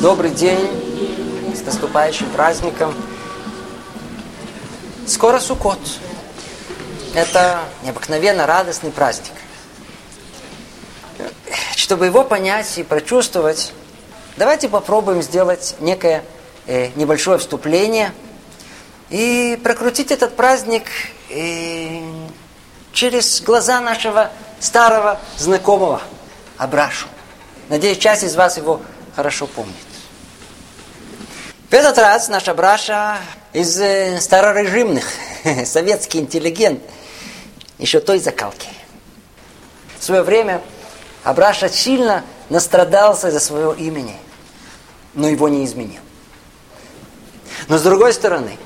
Добрый день, с наступающим праздником. Скоро Суккот. Это необыкновенно радостный праздник. Чтобы его понять и прочувствовать, давайте попробуем сделать некое э, небольшое вступление и прокрутить этот праздник э, через глаза нашего старого знакомого Абрашу. Надеюсь, часть из вас его хорошо помнит. В этот раз наша Браша из э, старорежимных, советский интеллигент, еще той закалки. В свое время Абраша сильно настрадался за своего имени, но его не изменил. Но с другой стороны,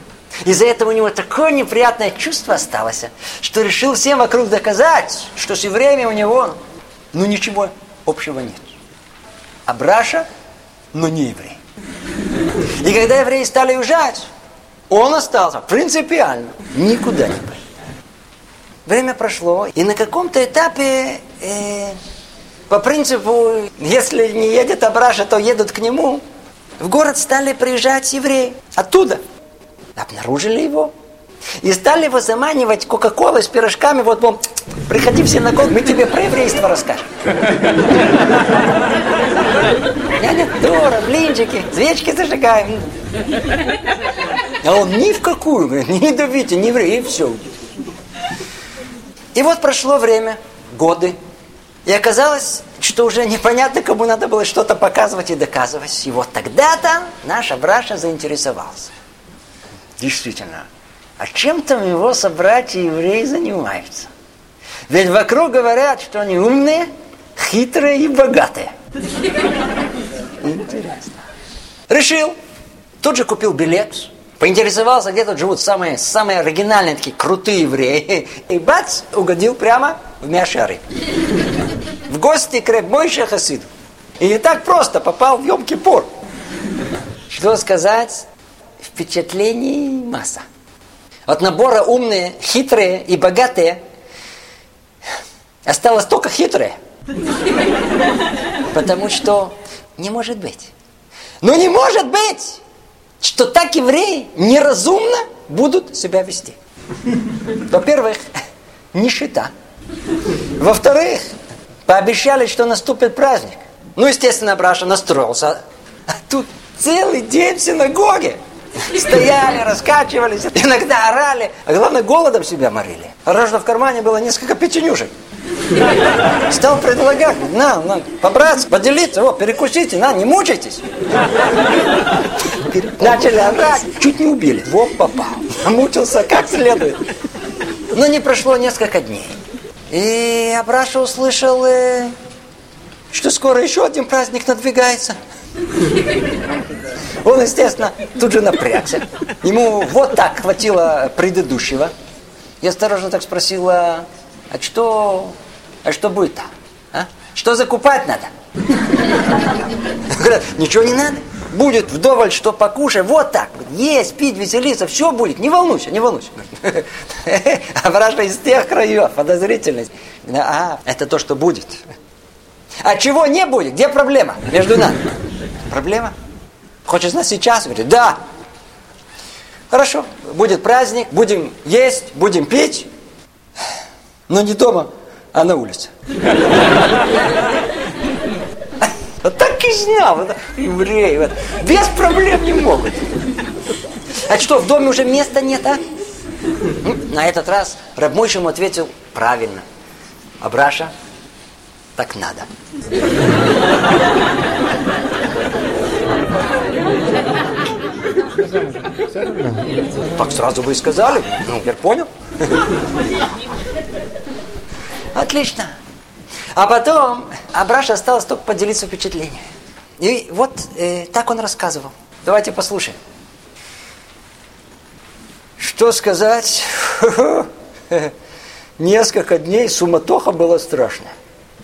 из-за этого у него такое неприятное чувство осталось, что решил всем вокруг доказать, что с евреями у него ну ничего общего нет. Абраша, но не еврей. И когда евреи стали уезжать, он остался принципиально, никуда не пошел. Время прошло, и на каком-то этапе, э, по принципу, если не едет Абраша, то едут к нему, в город стали приезжать евреи оттуда. Обнаружили его, и стали его заманивать Кока-Колой с пирожками. Вот, мол, приходи в синагогу, мы тебе про еврейство расскажем. Няня Дора, блинчики, свечки зажигаем. А он ни в какую, не давите, не еврей, и все. И вот прошло время, годы, и оказалось, что уже непонятно, кому надо было что-то показывать и доказывать. И вот тогда-то наша Браша заинтересовался. Действительно, а чем там его собратья евреи занимаются? Ведь вокруг говорят, что они умные, хитрые и богатые. Интересно. Решил. Тут же купил билет. Поинтересовался, где тут живут самые, самые оригинальные, такие крутые евреи. И бац, угодил прямо в Мяшары. В гости к Ребмойше Хасиду. И не так просто попал в Йом-Кипур. Что сказать? Впечатлений масса. От набора умные, хитрые и богатые осталось только хитрые. Потому что не может быть. Ну не может быть, что так евреи неразумно будут себя вести. Во-первых, нищета. Во-вторых, пообещали, что наступит праздник. Ну, естественно, Браша настроился. А тут целый день в синагоге. Стояли, раскачивались, иногда орали, а главное, голодом себя морили. Хорошо, в кармане было несколько печенюшек. Стал предлагать, на, на, по-братски, поделиться, вот, перекусите, на, не мучайтесь. Начали орать, чуть не убили. Вот попал. Мучился как следует. Но не прошло несколько дней. И Абраша услышал, э, что скоро еще один праздник надвигается. Он, естественно, тут же напрягся. Ему вот так хватило предыдущего. Я осторожно так спросила, а что, а что будет там? А? Что закупать надо? Говорят, ничего не надо. Будет вдоволь, что покушай, вот так. Есть, пить, веселиться, все будет. Не волнуйся, не волнуйся. А вражда из тех краев, подозрительность. А, это то, что будет. А чего не будет? Где проблема между нами? Проблема? Хочешь знать сейчас? Говорит, да. Хорошо, будет праздник, будем есть, будем пить, но не дома, а на улице. Вот так и знал, вот, евреи, вот, без проблем не могут. А что, в доме уже места нет, а? На этот раз Рабмойш ему ответил правильно. Абраша, так надо. Так сразу вы и сказали. Ну, я понял. Отлично. А потом Абраша осталось только поделиться впечатлениями. И вот э, так он рассказывал. Давайте послушаем. Что сказать? Несколько дней суматоха была страшная.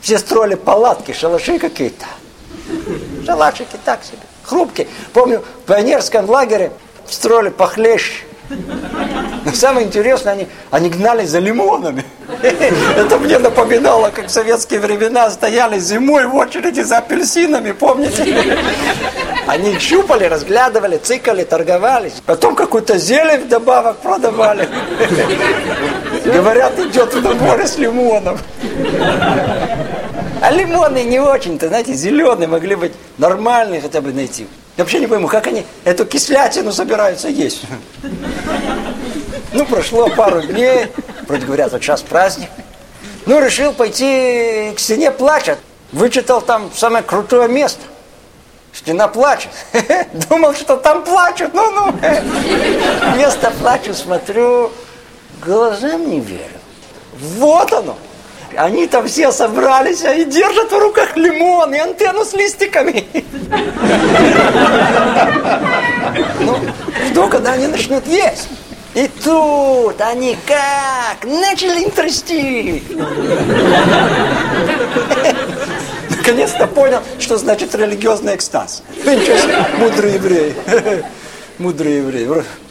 Все строили палатки, шалаши какие-то. Шалашики так себе, хрупкие. Помню, в пионерском лагере строили похлеще. Но самое интересное, они, они гнали за лимонами. Это мне напоминало, как в советские времена стояли зимой в очереди за апельсинами, помните? Они щупали, разглядывали, цикали, торговались. Потом какую-то зелень вдобавок продавали. Говорят, идет в наборе с лимоном. А лимоны не очень-то, знаете, зеленые могли быть нормальные хотя бы найти. Я вообще не пойму, как они эту кислятину собираются есть. Ну, прошло пару дней, вроде говорят, вот сейчас праздник. Ну, решил пойти к стене плача. Вычитал там самое крутое место. Стена плачет. Думал, что там плачут. Ну-ну. Место плачу, смотрю, глазам не верю. Вот оно. Они там все собрались и держат в руках лимон и антенну с листиками. Ну, жду, когда они начнут есть. И тут они как начали им трясти. Наконец-то понял, что значит религиозный экстаз. Себе, мудрый еврей. Мудрый еврей.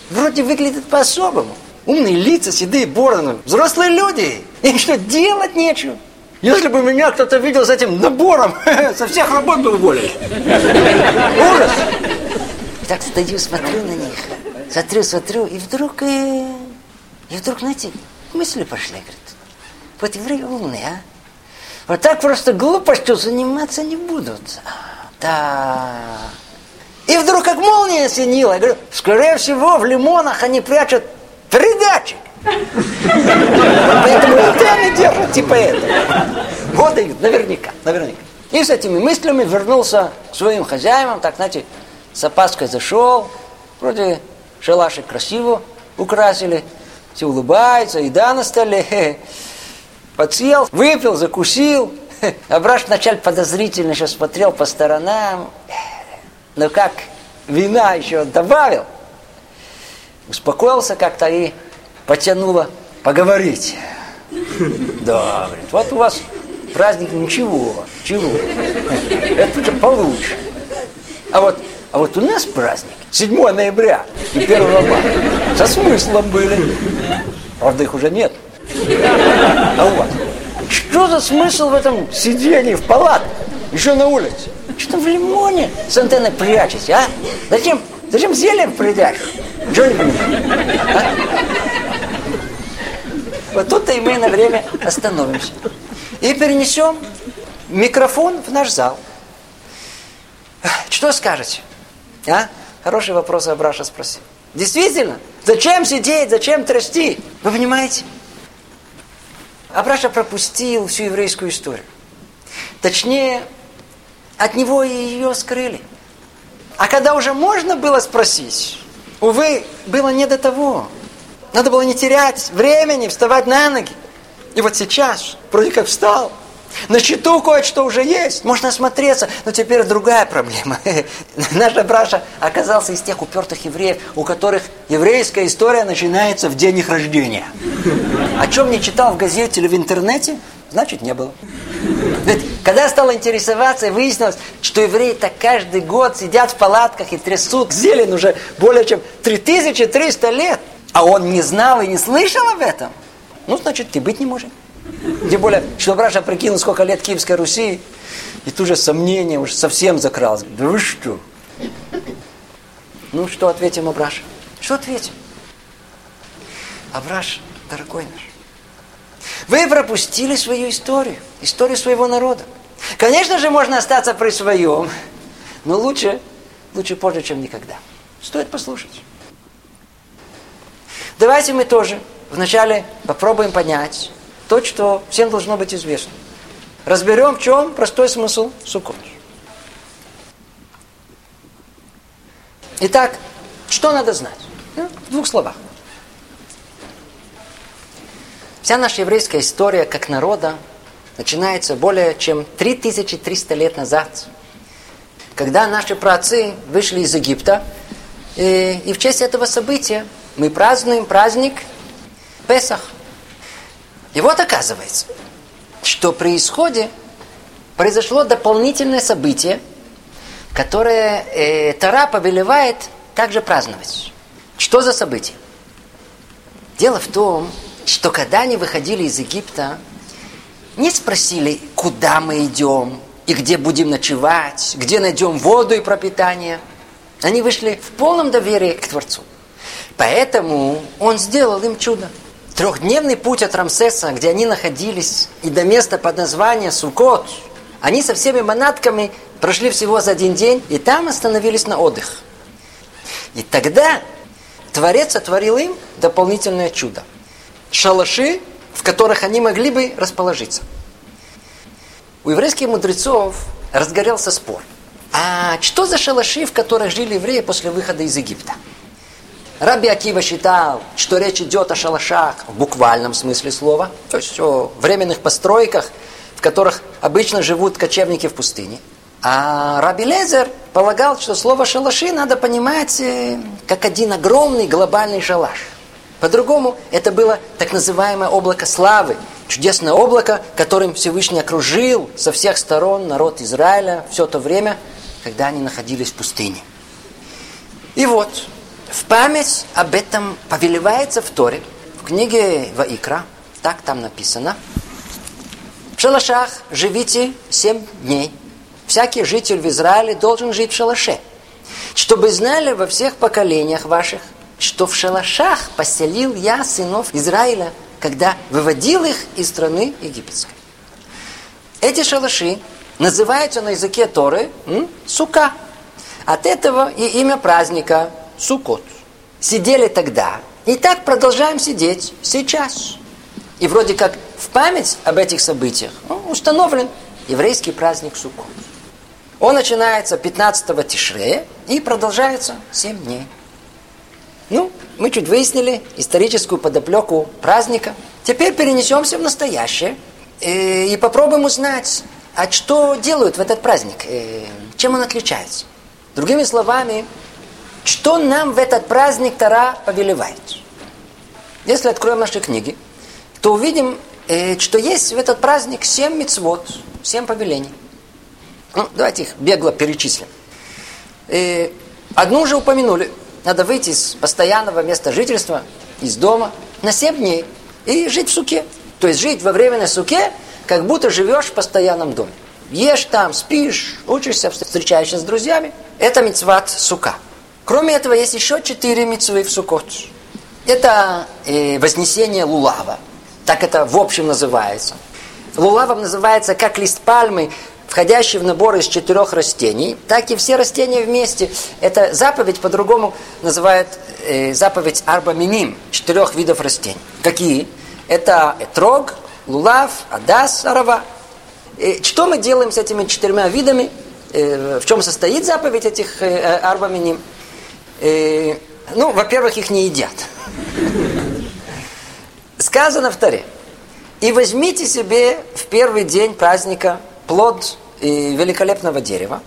Вроде выглядит по-особому. Умные лица, седые бороны, взрослые люди. Им что, делать нечего? Если бы меня кто-то видел с этим набором, со всех работ бы уволили. Ужас! Так стою, смотрю на них. Смотрю, смотрю, и вдруг... И, и вдруг, знаете, мысли пошли, говорит. Вот евреи умные, а? Вот так просто глупостью заниматься не будут. Да. И вдруг как молния осенила. Я говорю, скорее всего, в лимонах они прячут передатчик. Поэтому антенны держат типа этого. Вот и наверняка, наверняка. И с этими мыслями вернулся к своим хозяевам, так, знаете, с опаской зашел, вроде шалашик красиво украсили, все улыбаются, еда на столе. Подсел, выпил, закусил. Абраш вначале подозрительно еще смотрел по сторонам. Но как вина еще добавил, успокоился как-то и потянуло поговорить. Да, говорит, вот у вас праздник ничего, чего. Это получше. А вот, а вот у нас праздник 7 ноября и 1 мая. Со смыслом были. Правда, их уже нет. А вас? Что за смысл в этом сидении в палатке? Еще на улице. Что там в лимоне с антенной прячете, а? Зачем, зачем зелье придешь? Чего не понимаю? А? Вот тут-то и мы на время остановимся. И перенесем микрофон в наш зал. Что скажете? А? Хороший вопрос Абраша спросил. Действительно, зачем сидеть, зачем трясти? Вы понимаете? Абраша пропустил всю еврейскую историю. Точнее, от него ее скрыли. А когда уже можно было спросить, увы, было не до того. Надо было не терять времени, вставать на ноги. И вот сейчас, вроде как встал, на счету кое-что уже есть, можно осмотреться, но теперь другая проблема. Наш Браша оказался из тех упертых евреев, у которых еврейская история начинается в день их рождения. О чем не читал в газете или в интернете, значит не было. Ведь когда стал интересоваться, выяснилось, что евреи так каждый год сидят в палатках и трясут зелень уже более чем 3300 лет. А он не знал и не слышал об этом. Ну, значит, и быть не может. Тем более, что Браша прикинул, сколько лет Киевской Руси, и тут же сомнение уже совсем закралось. Да вы что? Ну, что ответим Абраш? Что ответим? Абраш, дорогой наш, вы пропустили свою историю, историю своего народа. Конечно же, можно остаться при своем, но лучше, лучше позже, чем никогда. Стоит послушать. Давайте мы тоже вначале попробуем понять, то, что всем должно быть известно. Разберем, в чем простой смысл суккот. Итак, что надо знать? Ну, в двух словах. Вся наша еврейская история как народа начинается более чем 3300 лет назад, когда наши праотцы вышли из Египта, и, и в честь этого события мы празднуем праздник Песах. И вот оказывается, что при исходе произошло дополнительное событие, которое э, Тара повелевает также праздновать. Что за событие? Дело в том, что когда они выходили из Египта, не спросили, куда мы идем, и где будем ночевать, где найдем воду и пропитание. Они вышли в полном доверии к Творцу. Поэтому он сделал им чудо. Трехдневный путь от Рамсеса, где они находились, и до места под названием Сукот, они со всеми манатками прошли всего за один день, и там остановились на отдых. И тогда Творец сотворил им дополнительное чудо. Шалаши, в которых они могли бы расположиться. У еврейских мудрецов разгорелся спор. А что за шалаши, в которых жили евреи после выхода из Египта? Раби Акива считал, что речь идет о шалашах в буквальном смысле слова, то есть о временных постройках, в которых обычно живут кочевники в пустыне. А Раби Лезер полагал, что слово «шалаши» надо понимать э, как один огромный глобальный шалаш. По-другому, это было так называемое облако славы, чудесное облако, которым Всевышний окружил со всех сторон народ Израиля все то время, когда они находились в пустыне. И вот, в память об этом повелевается в Торе, в книге Ваикра, так там написано, в шалашах живите семь дней. Всякий житель в Израиле должен жить в шалаше, чтобы знали во всех поколениях ваших, что в шалашах поселил я сынов Израиля, когда выводил их из страны египетской. Эти шалаши называются на языке Торы м, сука. От этого и имя праздника Сукот. Сидели тогда, и так продолжаем сидеть сейчас. И вроде как в память об этих событиях ну, установлен еврейский праздник Сукот. Он начинается 15-го Тишрея и продолжается 7 дней. Ну, мы чуть выяснили историческую подоплеку праздника. Теперь перенесемся в настоящее и, э, и попробуем узнать, а что делают в этот праздник, э, чем он отличается. Другими словами, что нам в этот праздник Тара повелевает? Если откроем наши книги, то увидим, э, что есть в этот праздник семь мецвод, семь повелений. Ну, давайте их бегло перечислим. И одну уже упомянули. Надо выйти из постоянного места жительства, из дома, на семь дней и жить в суке. То есть жить во временной суке, как будто живешь в постоянном доме. Ешь там, спишь, учишься, встречаешься с друзьями. Это мецват сука. Кроме этого, есть еще четыре митцвы в Сукот. Это э, вознесение лулава. Так это в общем называется. Лулавом называется как лист пальмы, входящий в набор из четырех растений, так и все растения вместе. Это заповедь по-другому называют э, заповедь арбаминим, четырех видов растений. Какие? Это этрог, лулав, адас, арава. И что мы делаем с этими четырьмя видами? Э, в чем состоит заповедь этих э, арбаминим? Э, ну, во-первых, их не едят. Сказано в Таре. И возьмите себе в первый день праздника плод э, великолепного дерева.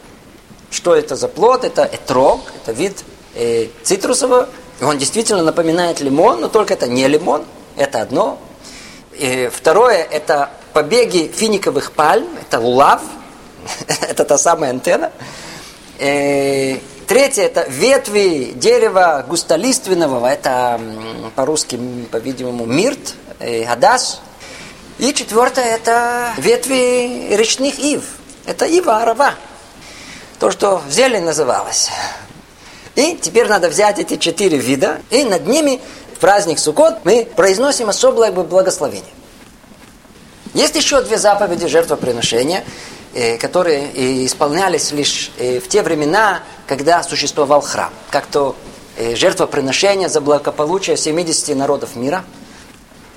Что это за плод? Это этрог, это вид э, цитрусового. Он действительно напоминает лимон, но только это не лимон, это одно. И второе, это побеги финиковых пальм, это лулав, это та самая антенна. Третье это ветви дерева густолиственного, это по-русски, по-видимому, мирт, э, гадас. И четвертое это ветви речных ив. Это ива, арава. То, что зелень называлось. И теперь надо взять эти четыре вида, и над ними в праздник Суккот мы произносим особое благословение. Есть еще две заповеди жертвоприношения – которые исполнялись лишь э, в те времена, когда существовал храм. Как то э, жертвоприношение за благополучие 70 народов мира.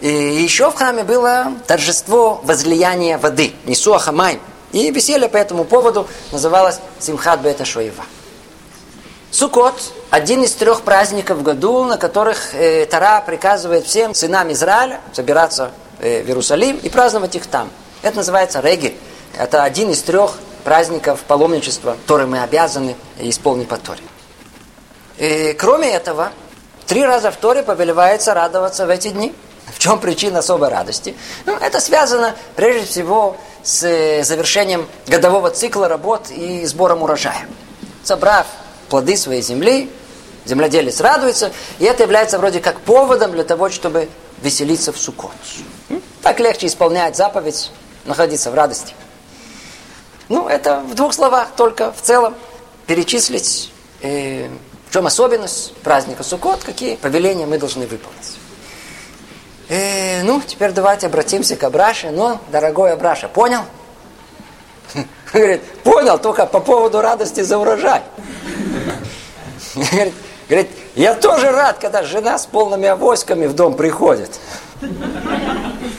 И еще в храме было торжество возлияния воды, Нисуа Хамай. И веселье по этому поводу называлось Симхат Бета Шоева. Сукот – один из трех праздников в году, на которых э, Тара приказывает всем сынам Израиля собираться э, в Иерусалим и праздновать их там. Это называется регель. Это один из трех праздников паломничества, которые мы обязаны исполнить по Торе. И, кроме этого, три раза в Торе повелевается радоваться в эти дни. В чем причина особой радости? Ну, это связано прежде всего с э, завершением годового цикла работ и сбором урожая. Собрав плоды своей земли, земледелец радуется, и это является вроде как поводом для того, чтобы веселиться в Суккот. Так легче исполнять заповедь, находиться в радости. Ну, это в двух словах только в целом перечислить, э, в чем особенность праздника Суккот, какие повеления мы должны выполнить. Э, ну, теперь давайте обратимся к Абраше. Ну, дорогой Абраша, понял? Говорит, понял, только по поводу радости за урожай. Говорит, я тоже рад, когда жена с полными авоськами в дом приходит.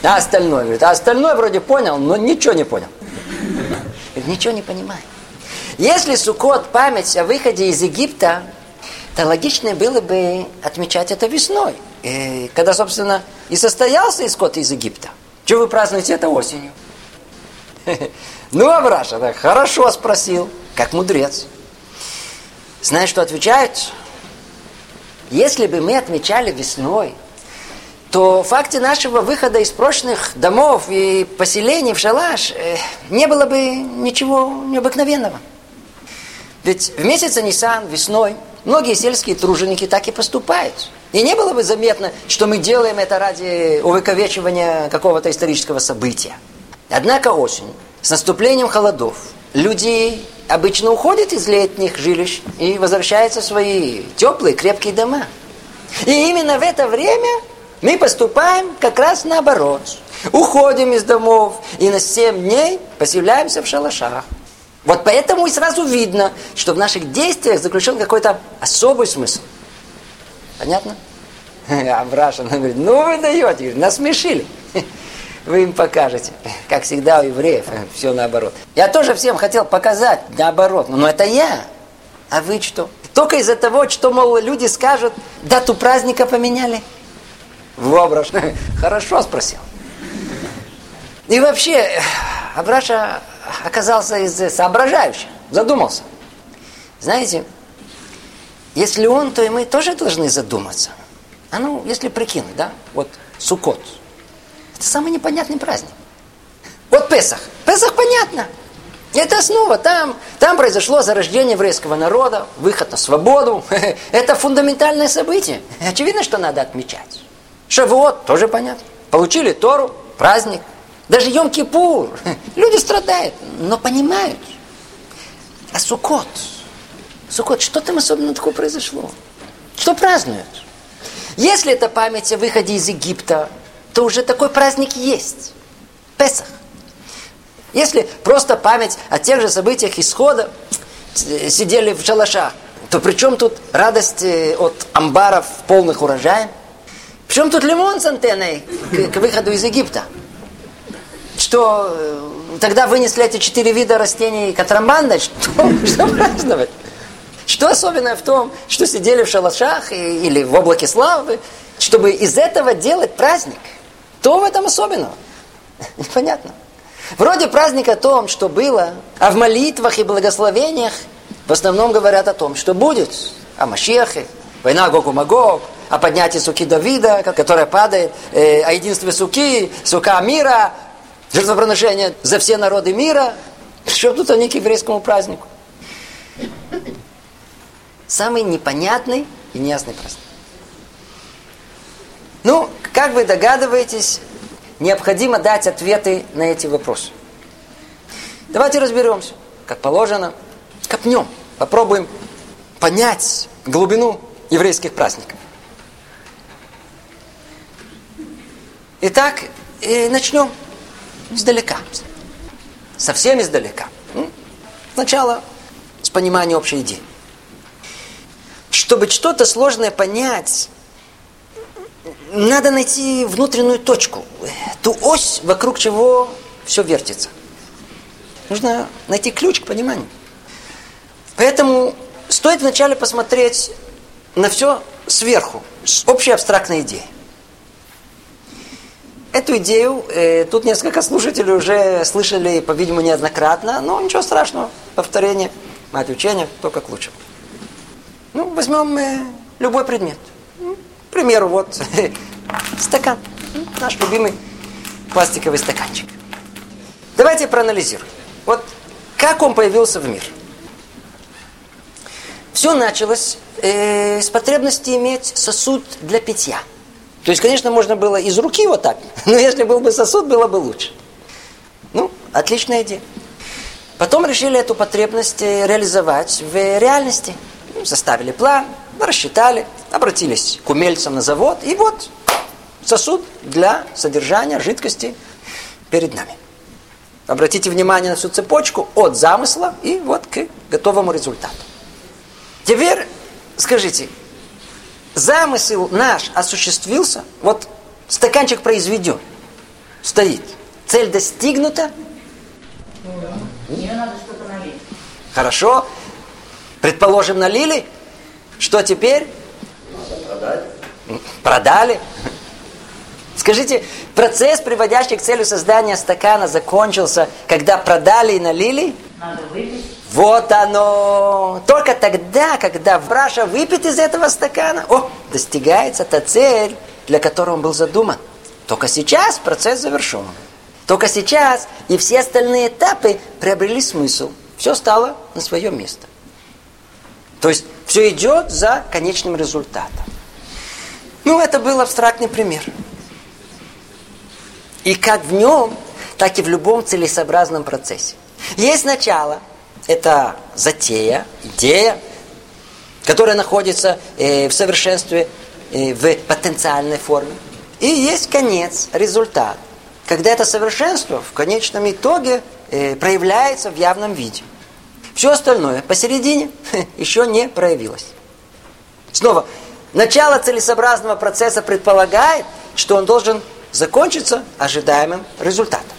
А остальное, говорит, а остальное вроде понял, но ничего не понял. Ничего не понимаю. Если Сукот память о выходе из Египта, то логично было бы отмечать это весной. Когда, собственно, и состоялся исход из Египта. Чего вы празднуете это осенью? Ну, Абраша, так хорошо спросил, как мудрец. Знаешь, что отвечают? Если бы мы отмечали весной, то в факте нашего выхода из прошлых домов и поселений в шалаш э, не было бы ничего необыкновенного. Ведь в месяце Нисан, весной, многие сельские труженики так и поступают. И не было бы заметно, что мы делаем это ради увековечивания какого-то исторического события. Однако осень, с наступлением холодов, люди обычно уходят из летних жилищ и возвращаются в свои теплые, крепкие дома. И именно в это время мы поступаем как раз наоборот. Уходим из домов и на 7 дней поселяемся в шалашах. Вот поэтому и сразу видно, что в наших действиях заключен какой-то особый смысл. Понятно? А Браша говорит, ну вы даете, насмешили. Вы им покажете. Как всегда у евреев, все наоборот. Я тоже всем хотел показать наоборот, но это я. А вы что? Только из-за того, что, мол, люди скажут, дату праздника поменяли. Вобраш. Хорошо спросил. И вообще, Абраша оказался из соображающих, задумался. Знаете, если он, то и мы тоже должны задуматься. А ну, если прикинуть, да, вот Сукот. Это самый непонятный праздник. Вот Песах. Песах понятно. Это основа. Там, там произошло зарождение еврейского народа, выход на свободу. Это фундаментальное событие. Очевидно, что надо отмечать. Шавуот, тоже понятно. Получили Тору, праздник. Даже Йом-Кипур. Люди страдают, но понимают. А Сукот? Сукот, что там особенно такое произошло? Что празднуют? Если это память о выходе из Египта, то уже такой праздник есть. Песах. Если просто память о тех же событиях исхода, сидели в шалашах, то при чем тут радость от амбаров полных урожаев? Причем тут лимон с антенной к, к выходу из Египта? Что э, тогда вынесли эти четыре вида растений катрамбанда? Что, что праздновать? Что особенное в том, что сидели в шалашах и, или в облаке славы, чтобы из этого делать праздник? То в этом особенного? Непонятно. Вроде праздник о том, что было, а в молитвах и благословениях в основном говорят о том, что будет. О Машехе, война Гогу-Магог, о поднятии суки Давида, которая падает, э, о единстве суки, сука мира, жертвоприношение за все народы мира. Что тут они к еврейскому празднику? Самый непонятный и неясный праздник. Ну, как вы догадываетесь, необходимо дать ответы на эти вопросы. Давайте разберемся, как положено, копнем, попробуем понять глубину еврейских праздников. Итак, и начнем издалека. Совсем издалека. Сначала с понимания общей идеи. Чтобы что-то сложное понять, надо найти внутреннюю точку, ту ось, вокруг чего все вертится. Нужно найти ключ к пониманию. Поэтому стоит вначале посмотреть на все сверху, с общей абстрактной идеей. Эту идею э, тут несколько слушателей уже слышали, по-видимому, неоднократно, но ничего страшного. Повторение, мать учения, только к лучшему. Ну, возьмем э, любой предмет. Ну, к примеру, вот стакан. Наш любимый пластиковый стаканчик. Давайте проанализируем. Вот как он появился в мир. Все началось э, с потребности иметь сосуд для питья – то есть, конечно, можно было из руки вот так, но если был бы сосуд, было бы лучше. Ну, отличная идея. потом решили эту потребность э, реализовать в реальности. Составили план, рассчитали, обратились к умельцам на завод, и вот сосуд для содержания жидкости перед нами. Обратите внимание на всю цепочку от замысла и вот к готовому результату. Теперь скажите, замысел наш осуществился, вот стаканчик произведен, стоит, цель достигнута? Мне надо что-то налить. Хорошо. Предположим, налили. Что теперь? Продать. Продали. Скажите, процесс, приводящий к цели создания стакана, закончился, когда продали и налили? Надо выпить. Вот оно. Только тогда, когда Браша выпит из этого стакана, о, достигается та цель, для которой он был задуман. Только сейчас процесс завершен. Только сейчас и все остальные этапы приобрели смысл. Все стало на свое место. То есть все идет за конечным результатом. Ну, это был абстрактный пример. И как в нем, так и в любом целесообразном процессе. Есть начало, это затея, идея, которая находится э, в совершенстве, э, в потенциальной форме. И есть конец, результат, когда это совершенство в конечном итоге э, проявляется в явном виде. Все остальное посередине еще не проявилось. Снова, начало целесообразного процесса предполагает, что он должен закончиться ожидаемым результатом.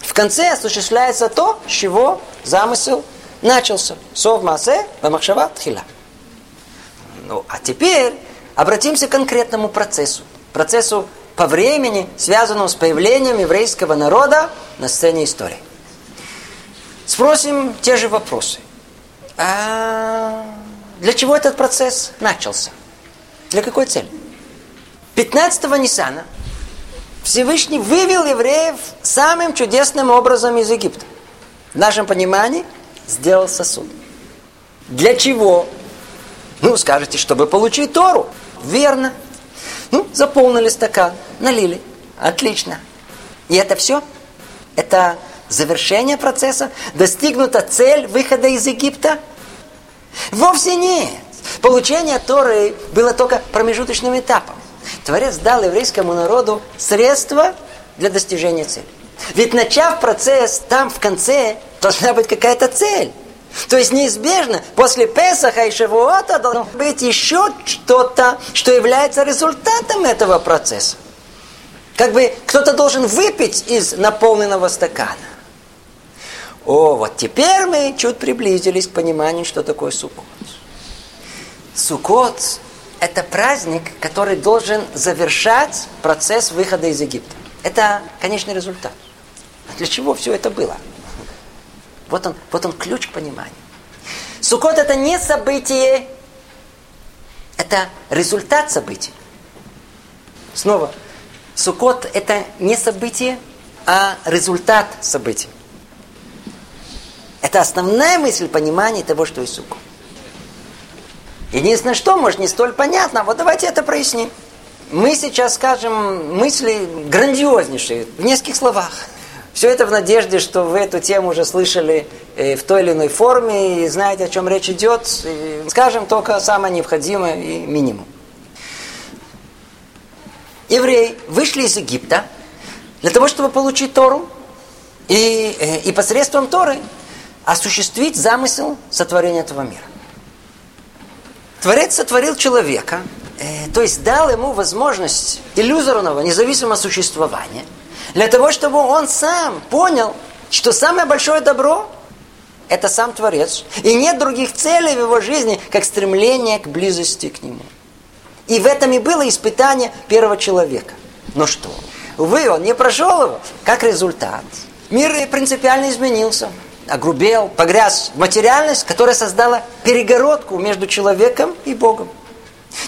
В конце осуществляется то, с чего замысел начался. Сов масе вамахшава тхила. Ну, а теперь обратимся к конкретному процессу. Процессу по времени, связанному с появлением еврейского народа на сцене истории. Спросим те же вопросы. А для чего этот процесс начался? Для какой цели? 15-го Ниссана Всевышний вывел евреев самым чудесным образом из Египта. В нашем понимании сделал сосуд. Для чего? Ну, скажете, чтобы получить Тору. Верно. Ну, заполнили стакан, налили. Отлично. И это все? Это завершение процесса? Достигнута цель выхода из Египта? Вовсе нет. Получение Торы было только промежуточным этапом. Творец дал еврейскому народу средства для достижения цели. Ведь начав процесс, там в конце должна быть какая-то цель. То есть неизбежно после Песаха и Шавуота должно быть еще что-то, что является результатом этого процесса. Как бы кто-то должен выпить из наполненного стакана. О, вот теперь мы чуть приблизились к пониманию, что такое Суккот. Суккот – это праздник, который должен завершать процесс выхода из Египта. Это конечный результат. Для чего все это было? Вот он, вот он ключ к пониманию. Суккот это не событие, это результат событий. Снова, Суккот это не событие, а результат событий. Это основная мысль понимания того, что есть Суккот. Единственное, что, может, не столь понятно, вот давайте это проясним. Мы сейчас скажем мысли грандиознейшие, в нескольких словах. Все это в надежде, что вы эту тему уже слышали э, в той или иной форме и знаете, о чем речь идет. скажем только самое необходимое и минимум. Евреи вышли из Египта для того, чтобы получить Тору и, э, и посредством Торы осуществить замысел сотворения этого мира. Творец сотворил человека, э, то есть дал ему возможность иллюзорного независимого существования – для того, чтобы он сам понял, что самое большое добро – это сам Творец. И нет других целей в его жизни, как стремление к близости к Нему. И в этом и было испытание первого человека. Но что? Увы, он не прошел его. Как результат, мир принципиально изменился. Огрубел, погряз в материальность, которая создала перегородку между человеком и Богом.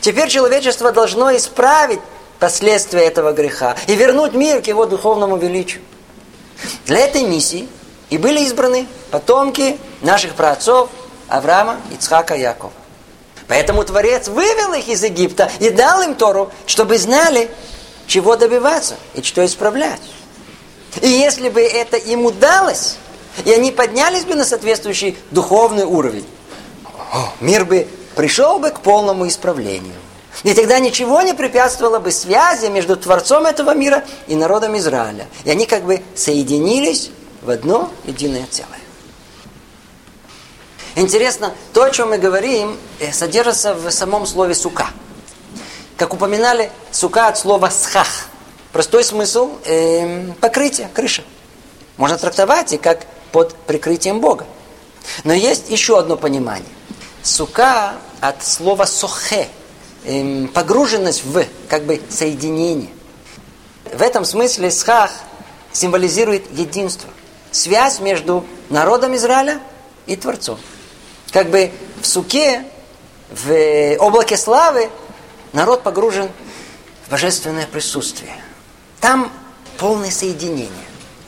Теперь человечество должно исправить последствия этого греха и вернуть мир к его духовному величию. Для этой миссии и были избраны потомки наших праотцов Авраама, Ицхака Якова. Поэтому Творец вывел их из Египта и дал им Тору, чтобы знали, чего добиваться и что исправлять. И если бы это им удалось, и они поднялись бы на соответствующий духовный уровень, мир бы пришел бы к полному исправлению. И тогда ничего не препятствовало бы связи между Творцом этого мира и народом Израиля. И они как бы соединились в одно единое целое. Интересно, то, о чем мы говорим, э, содержится в самом слове «сука». Как упоминали, сука от слова «схах». Простой смысл э, – покрытие, крыша. Можно трактовать и как под прикрытием Бога. Но есть еще одно понимание. Сука от слова «сохе», э, погруженность в, как бы, соединение. В этом смысле схах символизирует единство, связь между народом Израиля и Творцом. Как бы в суке, в облаке славы народ погружен в божественное присутствие. Там полное соединение.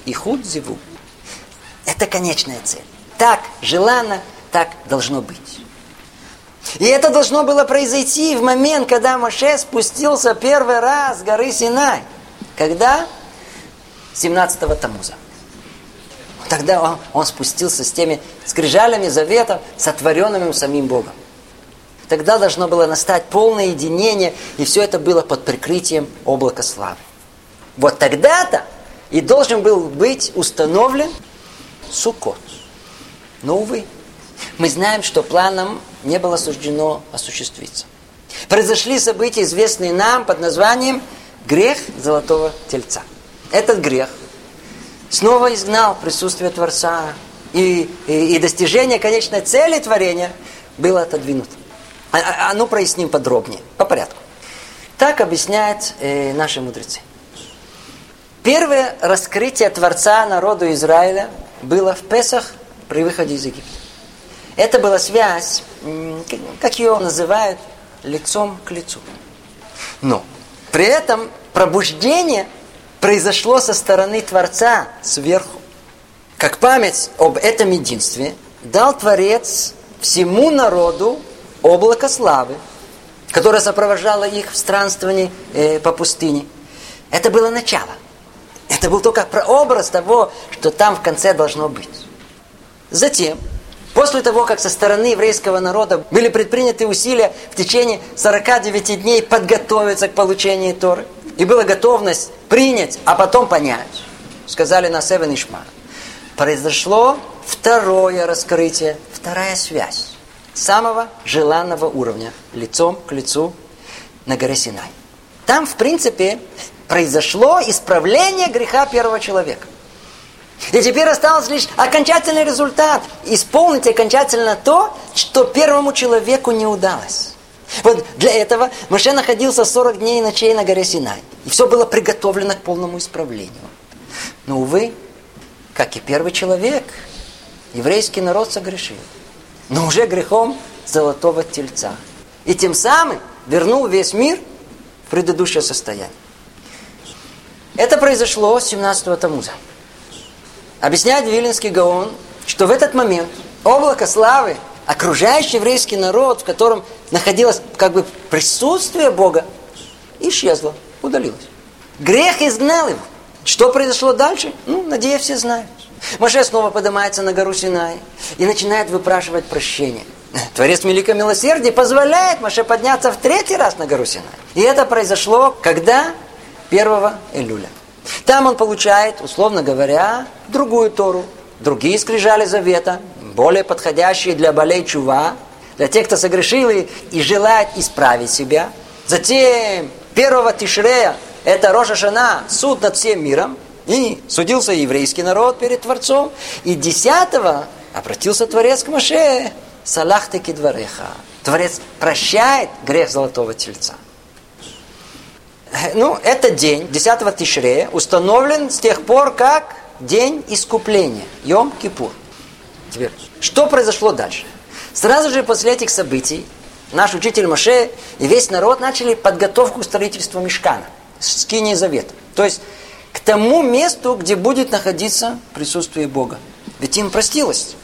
И худ зеву. Это конечная цель. Так желано, так должно быть. И это должно было произойти в момент, когда Моше спустился первый раз с горы Синай. Когда? 17-го Тамуза. Тогда он, он спустился с теми скрижалями завета, сотворенными самим Богом. Тогда должно было настать полное единение, и все это было под прикрытием облака славы. Вот тогда-то и должен был быть установлен Суккот. Но, увы, мы знаем, что планом не было суждено осуществиться. Произошли события, известные нам под названием грех золотого тельца. Этот грех снова изгнал присутствие Творца, и, и, и достижение конечной цели творения было отодвинуто. А, а, а ну проясним подробнее, по порядку. Так объясняют э, наши мудрецы. Первое раскрытие Творца народу Израиля было в Песах при выходе из Египта. Это была связь, как ее называют, лицом к лицу. Но при этом пробуждение произошло со стороны Творца сверху. Как память об этом единстве дал Творец всему народу облако славы, которое сопровождало их в странствовании э, по пустыне. Это было начало. Это был только прообраз того, что там в конце должно быть. Затем, после того, как со стороны еврейского народа были предприняты усилия в течение 49 дней подготовиться к получению Торы, и была готовность принять, а потом понять, сказали на Севен Ишма, произошло второе раскрытие, вторая связь самого желанного уровня, лицом к лицу на горе Синай. Там, в принципе, произошло исправление греха первого человека. И теперь осталось лишь окончательный результат. Исполнить окончательно то, что первому человеку не удалось. Вот для этого Моше находился 40 дней и ночей на горе Синай. И все было приготовлено к полному исправлению. Но, увы, как и первый человек, еврейский народ согрешил. Но уже грехом золотого тельца. И тем самым вернул весь мир в предыдущее состояние. Это произошло 17-го Тамуза. Объясняет Вилинский Гаон, что в этот момент облако славы, окружающий еврейский народ, в котором находилось как бы присутствие Бога, исчезло, удалилось. Грех изгнал его. Что произошло дальше? Ну, надеюсь, все знают. Моше снова поднимается на гору Синай и начинает выпрашивать прощение. Творец Великого Милосердия позволяет Моше подняться в третий раз на гору Синай. И это произошло, когда? 1 Илюля. Там он получает, условно говоря, другую Тору, другие скрижали завета, более подходящие для болей чува, для тех, кто согрешил и, и желает исправить себя. Затем первого Тишрея, это Роша Шана, суд над всем миром, и судился еврейский народ перед Творцом. И десятого обратился Творец к Маше, Салахты кидвареха. Творец прощает грех золотого тельца. Ну, этот день, 10 Тишрея, установлен с тех пор, как день искупления, Йом-Кипур. Что произошло дальше? Сразу же после этих событий наш учитель Моше и весь народ начали подготовку к строительству Мешкана, скинии завета. То есть к тому месту, где будет находиться присутствие Бога. Ведь им простилось.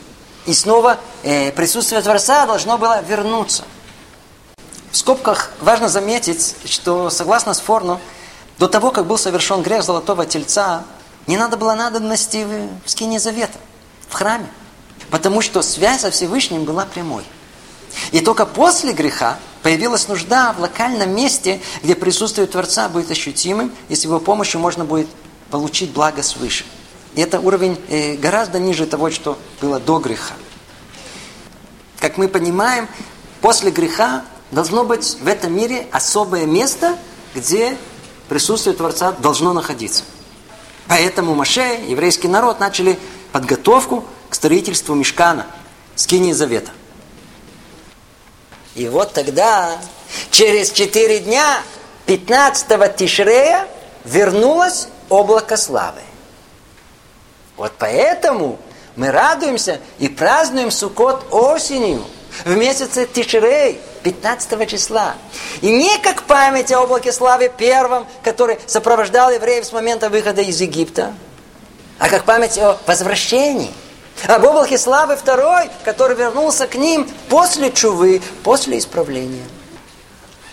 И снова э, присутствие Творца должно было вернуться. В скобках важно заметить, что согласно Сфорну, до того, как был совершен грех Золотого Тельца, не надо было надобности в скине завета. в храме. Потому что связь со Всевышним была прямой. И только после греха появилась нужда в локальном месте, где присутствие Творца будет ощутимым, и с его помощью можно будет получить благо свыше. И это уровень э, гораздо ниже того, что было до греха. Как мы понимаем, после греха должно быть в этом мире особое место, где присутствие Творца должно находиться. Поэтому Маше, еврейский народ, начали подготовку к строительству Мешкана, скинии Завета. И вот тогда, через четыре дня, 15-го Тишрея, вернулось облако славы. Вот поэтому мы радуемся и празднуем Суккот осенью, в месяце Тишрей, 15 числа. И не как память о облаке славы первом, который сопровождал евреев с момента выхода из Египта, а как память о возвращении. Об облаке славы второй, который вернулся к ним после чувы, после исправления.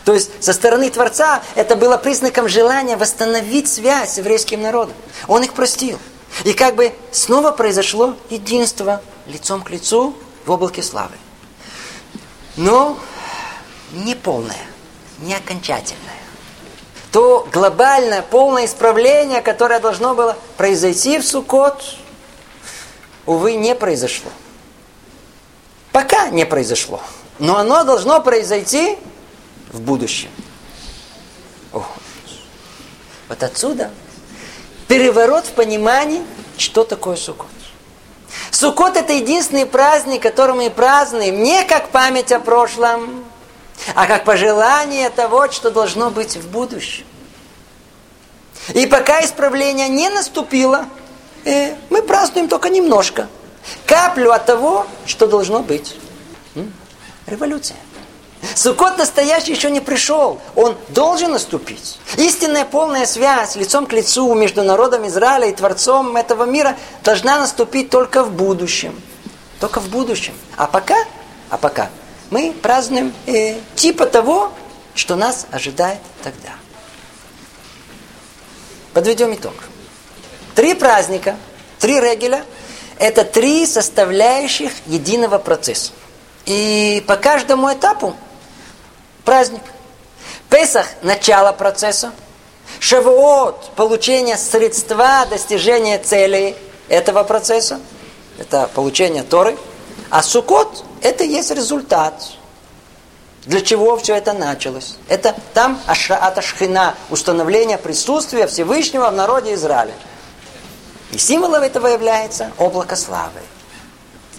То есть со стороны Творца это было признаком желания восстановить связь с еврейским народом. Он их простил. И как бы снова произошло единство лицом к лицу в облаке славы. Но не полное, не окончательное. То глобальное, полное исправление, которое должно было произойти в Суккот, увы, не произошло. Пока не произошло. Но оно должно произойти в будущем. О. Вот отсюда переворот в понимании, что такое Суккот. Суккот это единственный праздник, который мы празднуем не как память о прошлом, а как пожелание того, что должно быть в будущем. И пока исправление не наступило, э, мы празднуем только немножко. Каплю от того, что должно быть. Революция. Суккот настоящий еще не пришел. Он должен наступить. Истинная полная связь лицом к лицу между народом Израиля и Творцом этого мира должна наступить только в будущем. Только в будущем. А пока, а пока мы празднуем э, типа того, что нас ожидает тогда. Подведем итог. Три праздника, три регеля – это три составляющих единого процесса. И по каждому этапу праздник. Песах – начало процесса. Шавуот – получение средства достижения целей этого процесса. Это получение Торы. А Сукот – это есть результат. Для чего все это началось? Это там Ашраата Шхина, установление присутствия Всевышнего в народе Израиля. И символом этого является облако славы.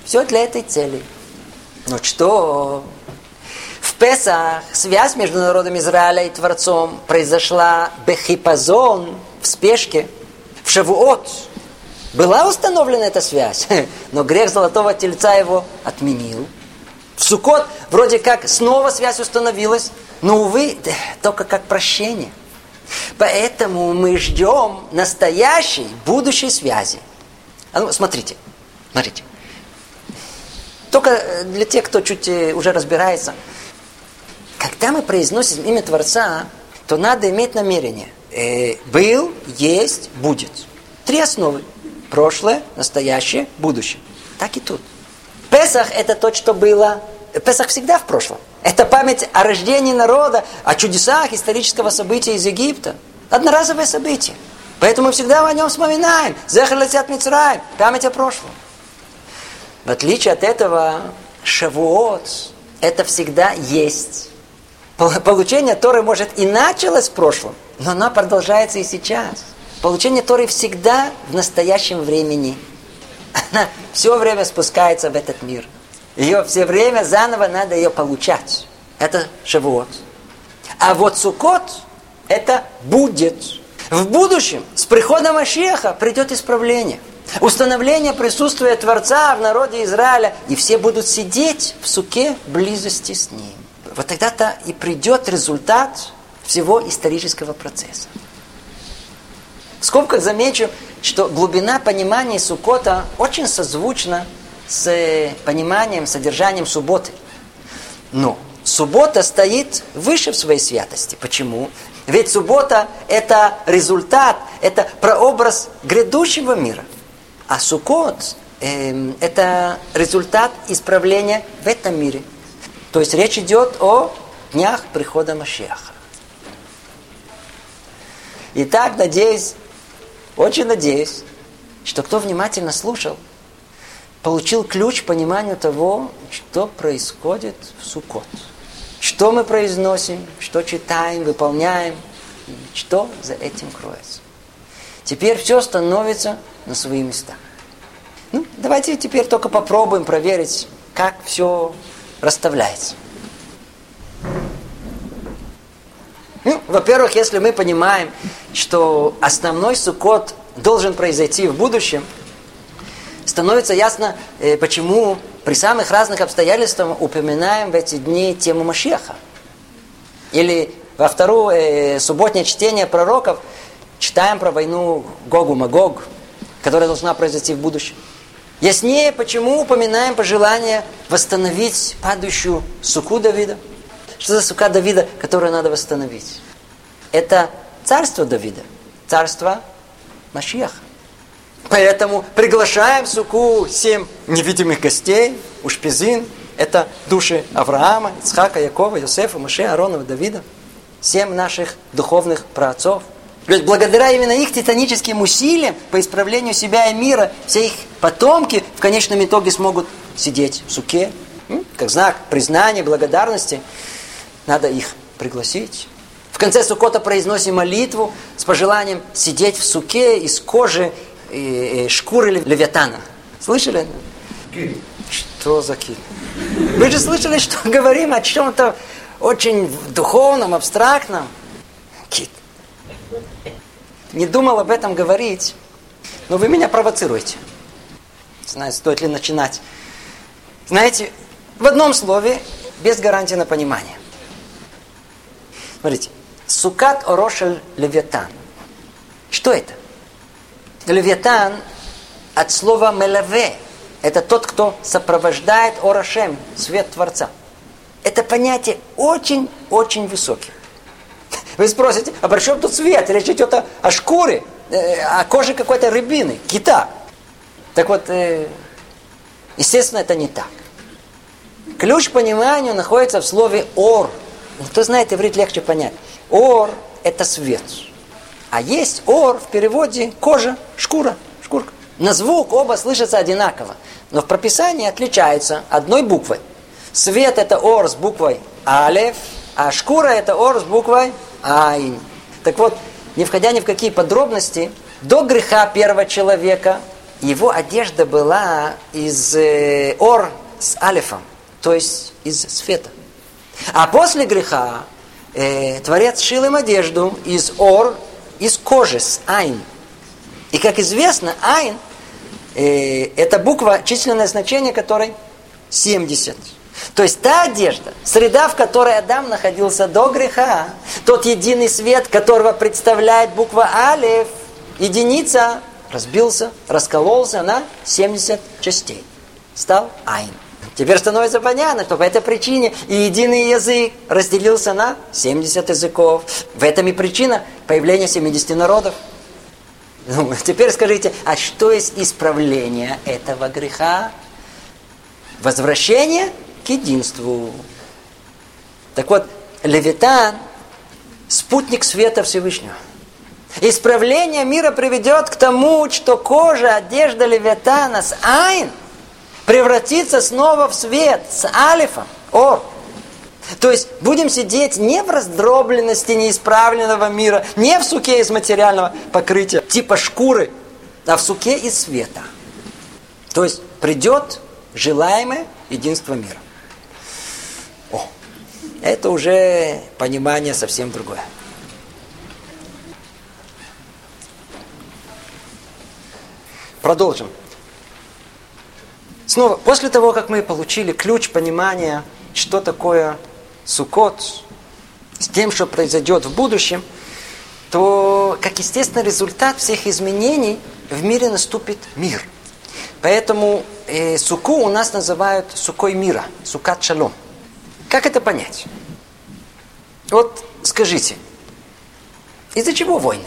Все для этой цели. Но что? В Песах связь между народом Израиля и Творцом произошла бехипазон, в спешке. В Шавуот была установлена эта связь, но грех золотого тельца его отменил. В Сукот вроде как снова связь установилась, но, увы, только как прощение. Поэтому мы ждем настоящей, будущей связи. А ну, смотрите, смотрите. Только для тех, кто чуть э, уже разбирается. Когда мы произносим имя Творца, то надо иметь намерение. Э, был, есть, будет. Три основы. Прошлое, настоящее, будущее. Так и тут. Песах – это то, что было. Песах всегда в прошлом. Это память о рождении народа, о чудесах исторического события из Египта. Одноразовое событие. Поэтому всегда о нем вспоминаем. Зехар летят Мицраем. Память о прошлом. В отличие от этого, Шавуот – это всегда есть. Получение Торы, может, и началось в прошлом, но оно продолжается и сейчас. Получение Торы всегда в настоящем времени. Она все время спускается в этот мир. Ее все время заново надо ее получать. Это Шавуот. А вот Сукот – это будет. В будущем, с приходом Ашеха, придет исправление. Установление присутствия Творца в народе Израиля. И все будут сидеть в суке близости с Ним вот тогда-то и придет результат всего исторического процесса. В скобках замечу, что глубина понимания Сукота очень созвучна с пониманием, содержанием субботы. Но суббота стоит выше в своей святости. Почему? Ведь суббота – это результат, это прообраз грядущего мира. А Сукот – э, это результат исправления в этом мире. То есть речь идет о днях прихода Машеха. Итак, надеюсь, очень надеюсь, что кто внимательно слушал, получил ключ к пониманию того, что происходит в Суккот. Что мы произносим, что читаем, выполняем, что за этим кроется. Теперь все становится на свои места. Ну, давайте теперь только попробуем проверить, как все расставляется. Ну, во-первых, если мы понимаем, что основной сукот должен произойти в будущем, становится ясно, э, почему при самых разных обстоятельствах упоминаем в эти дни тему Машеха. Или во второе э, субботнее чтение пророков читаем про войну Гогу-Магог, которая должна произойти в будущем. Яснее, почему упоминаем пожелание восстановить падающую суку Давида. Что за сука Давида, которую надо восстановить? Это царство Давида, царство Машьяха. Поэтому приглашаем суку семь невидимых гостей, Ушпизин, это души Авраама, Ицхака, Якова, Йосефа, Маше, Аарона, Давида. Семь наших духовных праотцов. Ведь благодаря именно их титаническим усилиям по исправлению себя и мира, все их потомки в конечном итоге смогут сидеть в суке. Как знак признания, благодарности, надо их пригласить. В конце Сукота произносим молитву с пожеланием сидеть в суке из кожи и, и шкуры левиатана. Слышали? Что за кит? Вы же слышали, что говорим о чем-то очень духовном, абстрактном? Кит. Не думал об этом говорить, но вы меня провоцируете. Знаю, стоит ли начинать. Знаете, в одном слове, без гарантии на понимание. Смотрите, Сукат Орошель Левиатан. Что это? Левиатан от слова мелаве. Это тот, кто сопровождает Орошем, свет Творца. Это понятие очень-очень высокое. Вы спросите, а при чем тут свет? Речь идет о, о шкуре, э, о коже какой-то рыбины, кита. Так вот, э, естественно, это не так. Ключ к пониманию находится в слове «ор». Кто знает иврит, легче понять. «Ор» – это свет. А есть «ор» в переводе кожа, шкура, шкурка. На звук оба слышатся одинаково, но в прописании отличаются одной буквой. Свет – это «ор» с буквой «алев», а шкура – это «ор» с буквой «айн». Так вот, не входя ни в какие подробности, до греха первого человека его одежда была из э, ор с алифом, то есть из света. А после греха э, Творец шил им одежду из ор, из кожи, с айн. И как известно, айн э, это буква, численное значение которой 70. То есть та одежда, среда, в которой Адам находился до греха, тот единый свет, которого представляет буква Алиф, единица, разбился, раскололся на 70 частей. Стал Айн. Теперь становится понятно, что по этой причине и единый язык разделился на 70 языков. В этом и причина появления 70 народов. Ну, теперь скажите, а что есть исправление этого греха? Возвращение к единству. Так вот, Левитан – спутник света Всевышнего. Исправление мира приведет к тому, что кожа, одежда Левитана с Айн превратится снова в свет с Алифом, Ор. То есть будем сидеть не в раздробленности неисправленного мира, не в суке из материального покрытия, типа шкуры, а в суке из света. То есть придет желаемое единство мира. О, это уже понимание совсем другое. Продолжим. Снова, после того, как мы получили ключ понимания, что такое сукот, с тем, что произойдет в будущем, то, как естественный результат всех изменений, в мире наступит мир. Поэтому э, суку у нас называют сукой мира, сукат шалом. Как это понять? Вот скажите, из-за чего войны?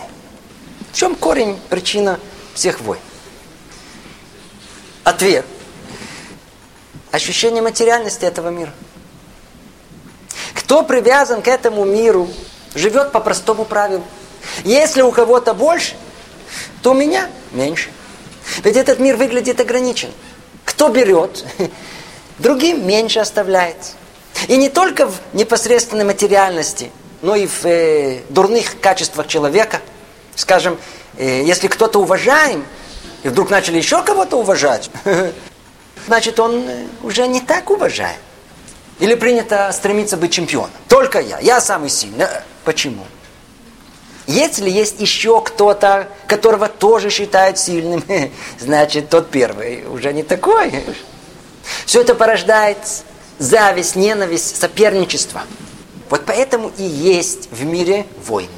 В чем корень, причина всех войн? ответ. Ощущение материальности этого мира. Кто привязан к этому миру, живет по простому правилу. Если у кого-то больше, то у меня меньше. Ведь этот мир выглядит ограничен. Кто берет, другим меньше оставляет. И не только в непосредственной материальности, но и в э, дурных качествах человека. Скажем, э, если кто-то уважаем, и вдруг начали еще кого-то уважать, значит, он э, уже не так уважает. Или принято стремиться быть чемпионом. Только я, я самый сильный. Э, почему? Если есть еще кто-то, которого тоже считают сильным, значит, тот первый уже не такой. Все это порождает зависть, ненависть, соперничество. Вот поэтому и есть в мире войны.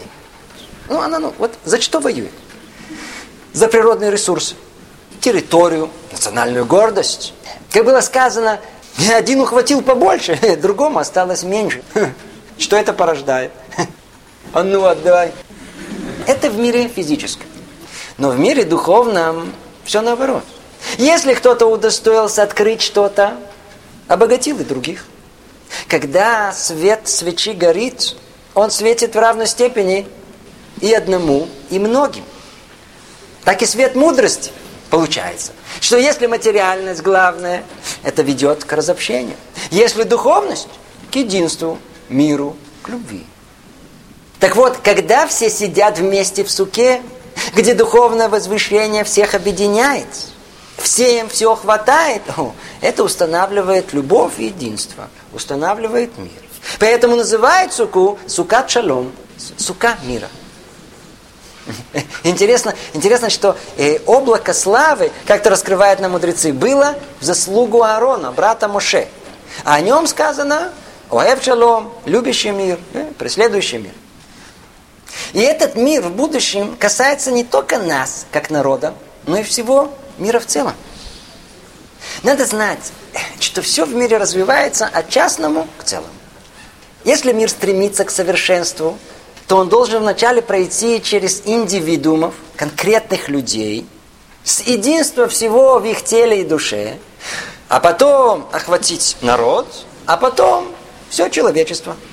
Ну, она, ну, вот за что воюет? За природные ресурсы, территорию, национальную гордость. Как было сказано, один ухватил побольше, другому осталось меньше. Что это порождает? А ну, отдай. Это в мире физическом. Но в мире духовном все наоборот. Если кто-то удостоился открыть что-то, обогатил и других. Когда свет свечи горит, он светит в равной степени и одному, и многим. Так и свет мудрости получается. Что если материальность главная, это ведет к разобщению. Если духовность, к единству, миру, к любви. Так вот, когда все сидят вместе в суке, где духовное возвышение всех объединяет, всем все хватает, это устанавливает любовь и единство, устанавливает мир. Поэтому называют суку сукат шалом, сука мира. Интересно, интересно, что э, облако славы, как-то раскрывает нам мудрецы, было в заслугу Аарона, брата Моше. А о нем сказано шалом, любящий мир, э, преследующий мир. И этот мир в будущем касается не только нас, как народа, но и всего мира в целом. Надо знать, что все в мире развивается от частному к целому. Если мир стремится к совершенству, то он должен вначале пройти через индивидуумов, конкретных людей, с единства всего в их теле и душе, а потом охватить народ, а потом все человечество –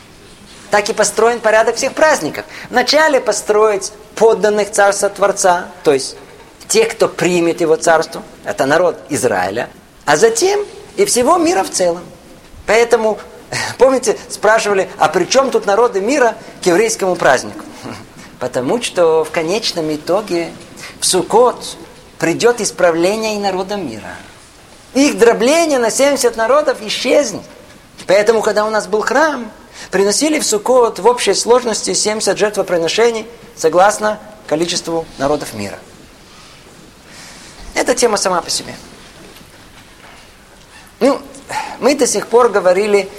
так и построен порядок всех праздников. Вначале построить подданных царства Творца, то есть тех, кто примет его царство, это народ Израиля, а затем и всего мира в целом. Поэтому, помните, спрашивали, а при чем тут народы мира к еврейскому празднику? Потому что в конечном итоге в Суккот придет исправление и народа мира. Их дробление на 70 народов исчезнет. Поэтому, когда у нас был храм, приносили в Суккот в общей сложности 70 жертвоприношений согласно количеству народов мира. Это тема сама по себе. Ну, мы до сих пор говорили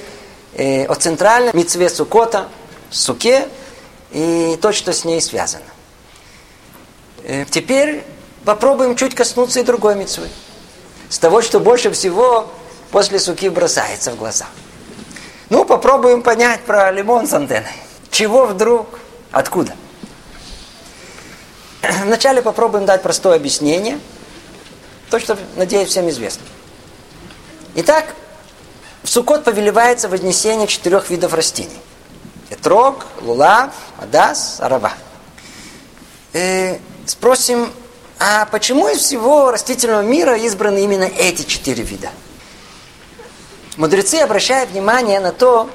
э, о центральном митцве Суккота, Суке, и то, что с ней связано. Э, теперь попробуем чуть коснуться и другой митцвы. С того, что больше всего после Суки бросается в глаза – ну, попробуем понять про лимон с антенной. Чего вдруг? Откуда? Вначале попробуем дать простое объяснение. То, что, надеюсь, всем известно. Итак, в Суккот повелевается вознесение четырех видов растений. Этрог, лулав, адас, арава. И э, спросим, а почему из всего растительного мира избраны именно эти четыре вида? Мудрецы обращают внимание на то,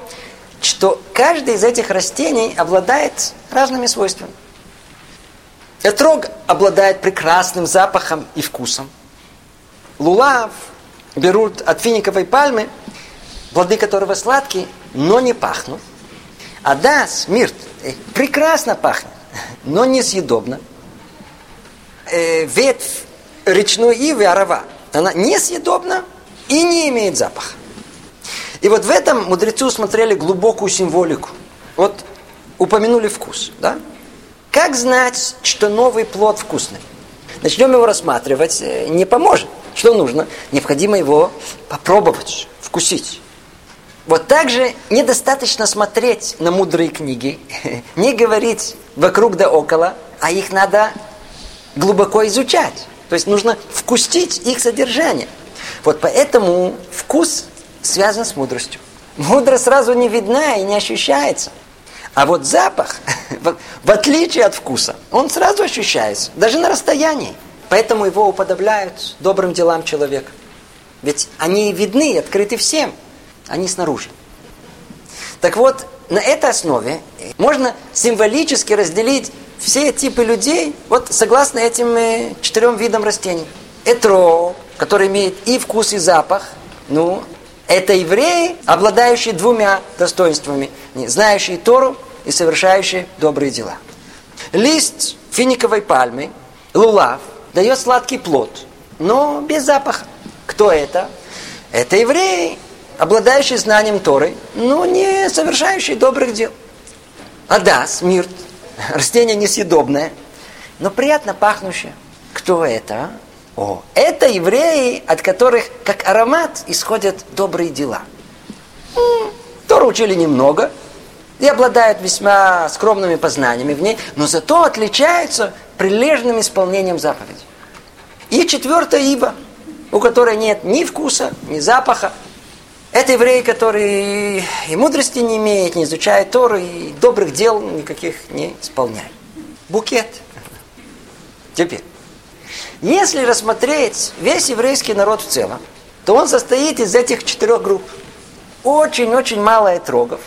что каждый из этих растений обладает разными свойствами. Этрог обладает прекрасным запахом и вкусом. Лулав берут от финиковой пальмы, плоды которого сладкие, но не пахнут. А дас, мирт, э, прекрасно пахнет, но несъедобно. Э, ветвь речной ивы, арава, она несъедобна и не имеет запаха. И вот в этом мудрецы усмотрели глубокую символику. Вот упомянули вкус, да? Как знать, что новый плод вкусный? Начнем его рассматривать, э, не поможет. Что нужно? Необходимо его попробовать, вкусить. Вот так же недостаточно смотреть на мудрые книги, не говорить вокруг да около, а их надо глубоко изучать. То есть нужно вкусить их содержание. Вот поэтому вкус связан с мудростью. Мудрость сразу не видна и не ощущается. А вот запах, в отличие от вкуса, он сразу ощущается, даже на расстоянии. Поэтому его уподобляют добрым делам человека. Ведь они видны, открыты всем, они снаружи. Так вот, на этой основе можно символически разделить все типы людей вот согласно этим э, четырем видам растений. Этро, который имеет и вкус, и запах, ну, это евреи, обладающие двумя достоинствами, знающие Тору и совершающие добрые дела. Лист финиковой пальмы, лулав, дает сладкий плод, но без запаха. Кто это? Это евреи, обладающие знанием Торы, но не совершающие добрых дел. Адас, мирт, растение несъедобное, но приятно пахнущее. Кто это? О, это евреи, от которых как аромат исходят добрые дела. Тору учили немного и обладают весьма скромными познаниями в ней, но зато отличаются прилежным исполнением заповедей. И четвертое ибо, у которой нет ни вкуса, ни запаха. Это евреи, которые и мудрости не имеют, не изучают Тору, и добрых дел никаких не исполняют. Букет. Теперь. Если рассмотреть весь еврейский народ в целом, то он состоит из этих четырех групп. Очень-очень мало трогов.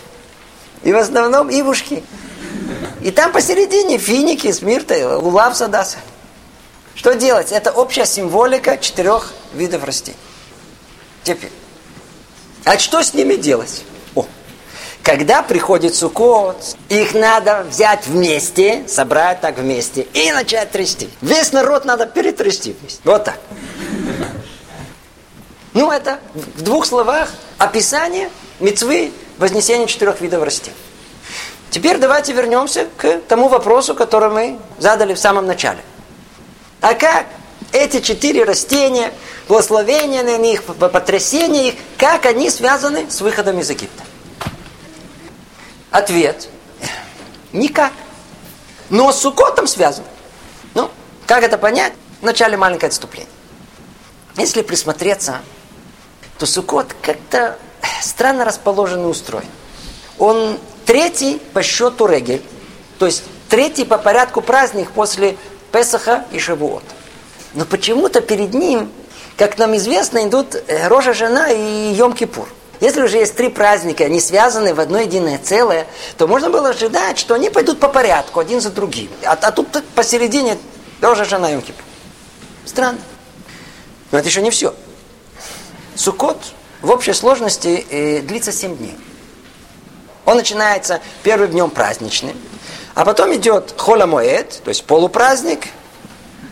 И в основном ивушки. И там посередине финики, смирта, лулав, садаса. Что делать? Это общая символика четырех видов растений. Теперь. А что с ними делать? Когда приходит Суккот, их надо взять вместе, собрать так вместе и начать трясти. Весь народ надо перетрясти вместе. Вот так. Ну, это в двух словах описание мецвы вознесения четырех видов растений. Теперь давайте вернемся к тому вопросу, который мы задали в самом начале. А как эти четыре растения, благословения на них, потрясение их, как они связаны с выходом из Египта? Ответ. Никак. Но с Сукотом связан. Ну, как это понять? Вначале маленькое отступление. Если присмотреться, то Сукот как-то странно расположен и устроен. Он третий по счету Регель, то есть третий по порядку праздник после Песаха и Шавуот. Но почему-то перед ним, как нам известно, идут э, Рожа Жена и Йом-Кипур. Если уже есть три праздника, они связаны в одно единое целое, то можно было ожидать, что они пойдут по порядку, один за другим. А, а тут посередине тоже жена Йом Странно. Но это еще не все. Суккот в общей сложности э, длится 7 дней. Он начинается первым днем праздничным, а потом идет холомоэд, то есть полупраздник,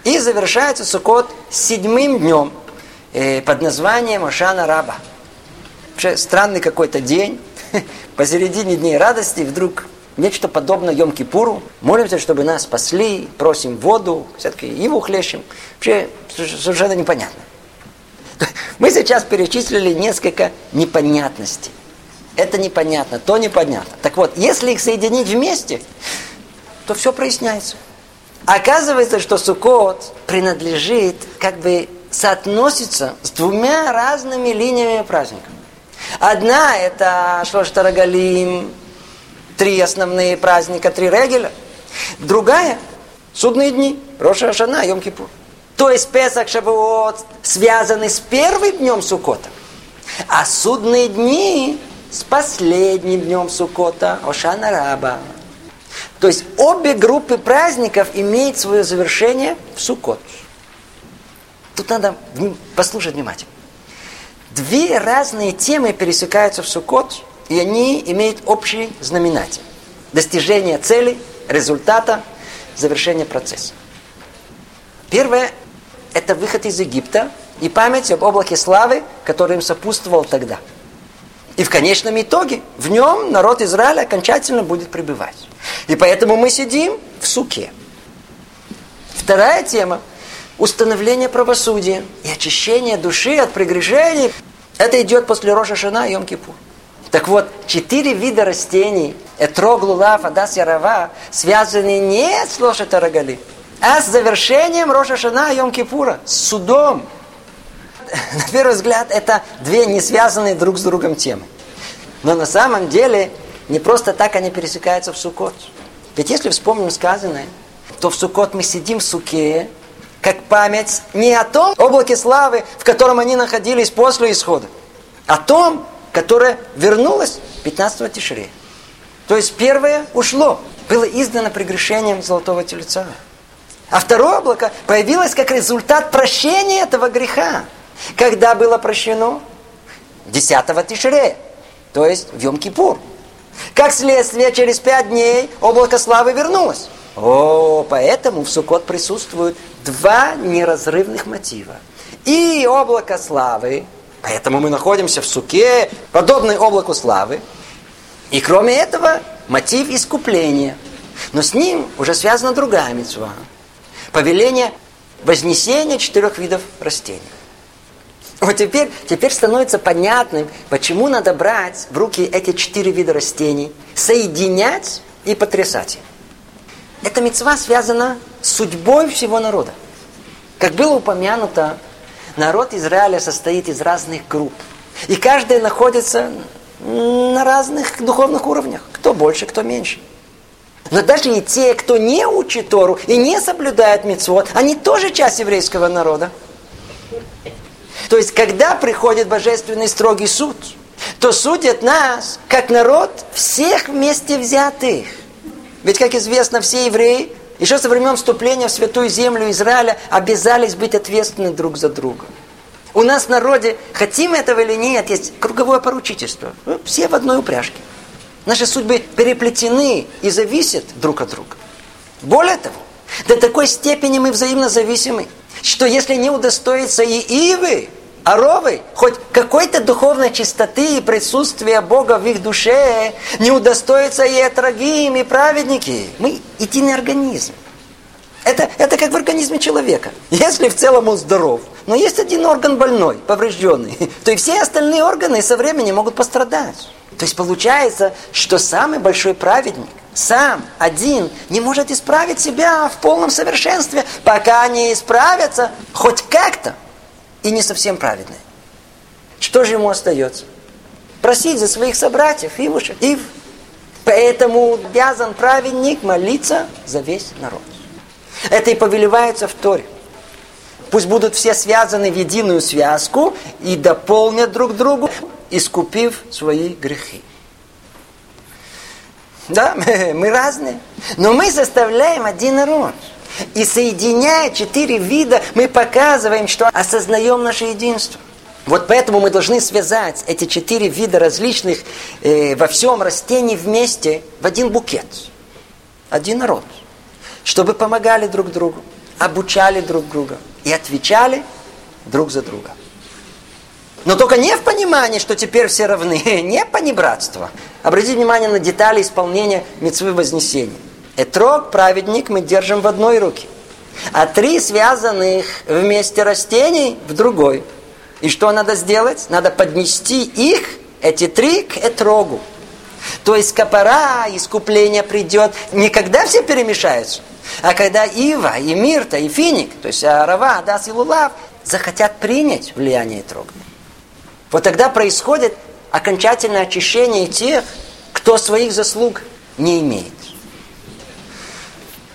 и завершается Суккот седьмым днем э, под названием Ошана Раба. Вообще странный какой-то день, посередине дней радости вдруг нечто подобное Йом-Кипуру. Молимся, чтобы нас спасли, просим воду, все-таки его хлещем. Вообще совершенно непонятно. Мы сейчас перечислили несколько непонятностей. Это непонятно, то непонятно. Так вот, если их соединить вместе, то все проясняется. Оказывается, что Суккот принадлежит, как бы соотносится с двумя разными линиями праздника. Одна это Шлоштарагалим, три основные праздника, три регеля. Другая – судные дни, Роша Ашана, Йом Кипур. То есть Песах, Шавуот связаны с первым днем Сукота, а судные дни с последним днем Сукота, Ошана Раба. То есть обе группы праздников имеют свое завершение в Сукот. Тут надо послушать внимательно. Две разные темы пересекаются в Сукот, и они имеют общий знаменатель. Достижение цели, результата, завершение процесса. Первое – это выход из Египта и память об облаке славы, который им сопутствовал тогда. И в конечном итоге в нем народ Израиля окончательно будет пребывать. И поэтому мы сидим в суке. Вторая тема установление правосудия и очищение души от прегрешений. Это идет после Роша Шана и Йом Кипур. Так вот, четыре вида растений, этрог, лулав, адас, ярава, связаны не с лошадь Арагали, а с завершением Роша Шана Йом Кипура, с судом. На первый взгляд, это две не связанные друг с другом темы. Но на самом деле, не просто так они пересекаются в Суккот. Ведь если вспомним сказанное, то в Суккот мы сидим в Суке, как память не о том облаке славы, в котором они находились после исхода, о том, которое вернулось 15 Тишрея. То есть первое ушло, было издано прегрешением золотого тельца. А второе облако появилось как результат прощения этого греха. Когда было прощено? 10 Тишрея, то есть в Йом-Кипур. Как следствие, через пять дней облако славы вернулось. О, поэтому в Суккот присутствуют два неразрывных мотива. И облако славы, поэтому мы находимся в Суке, подобный облаку славы. И кроме этого, мотив искупления. Но с ним уже связана другая мецва. Повеление вознесения четырех видов растений. Вот теперь, теперь становится понятным, почему надо брать в руки эти четыре вида растений, соединять и потрясать их. Эта мецва связана с судьбой всего народа. Как было упомянуто, народ Израиля состоит из разных групп. И каждая находится на разных духовных уровнях. Кто больше, кто меньше. Но даже и те, кто не учит Тору и не соблюдает мецвод, они тоже часть еврейского народа. То есть, когда приходит божественный строгий суд, то судят нас, как народ, всех вместе взятых. Ведь, как известно, все евреи еще со времен вступления в святую землю Израиля обязались быть ответственны друг за друга. У нас в народе, хотим этого или нет, есть круговое поручительство. Ну, все в одной упряжке. Наши судьбы переплетены и зависят друг от друга. Более того, до такой степени мы взаимно зависимы, что если не удостоится и Ивы, Аровы, хоть какой-то духовной чистоты и присутствия Бога в их душе, не удостоится и Этрагим, и праведники. Мы единый организм. Это, это как в организме человека. Если в целом он здоров, но есть один орган больной, поврежденный, то и все остальные органы со временем могут пострадать. То есть получается, что самый большой праведник, сам, один, не может исправить себя в полном совершенстве, пока не исправятся хоть как-то и не совсем праведные. Что же ему остается? Просить за своих собратьев, Ивуша, Ив. Поэтому обязан праведник молиться за весь народ. Это и повелевается в Торе. Пусть будут все связаны в единую связку и дополнят друг другу, искупив свои грехи. Да, мы разные, но мы составляем один народ – и соединяя четыре вида, мы показываем, что осознаем наше единство. Вот поэтому мы должны связать эти четыре вида различных э, во всем растений вместе в один букет. Один народ. Чтобы помогали друг другу, обучали друг друга и отвечали друг за друга. Но только не в понимании, что теперь все равны, не понебратство. Обратите внимание на детали исполнения мецвы Вознесения. Этрог, праведник, мы держим в одной руке. А три связанных вместе растений в другой. И что надо сделать? Надо поднести их, эти три, к этрогу. То есть копора, искупление придет не когда все перемешаются, а когда Ива, и Мирта, и Финик, то есть Арава, Адас и Лулав, захотят принять влияние Этрога. Вот тогда происходит окончательное очищение тех, кто своих заслуг не имеет.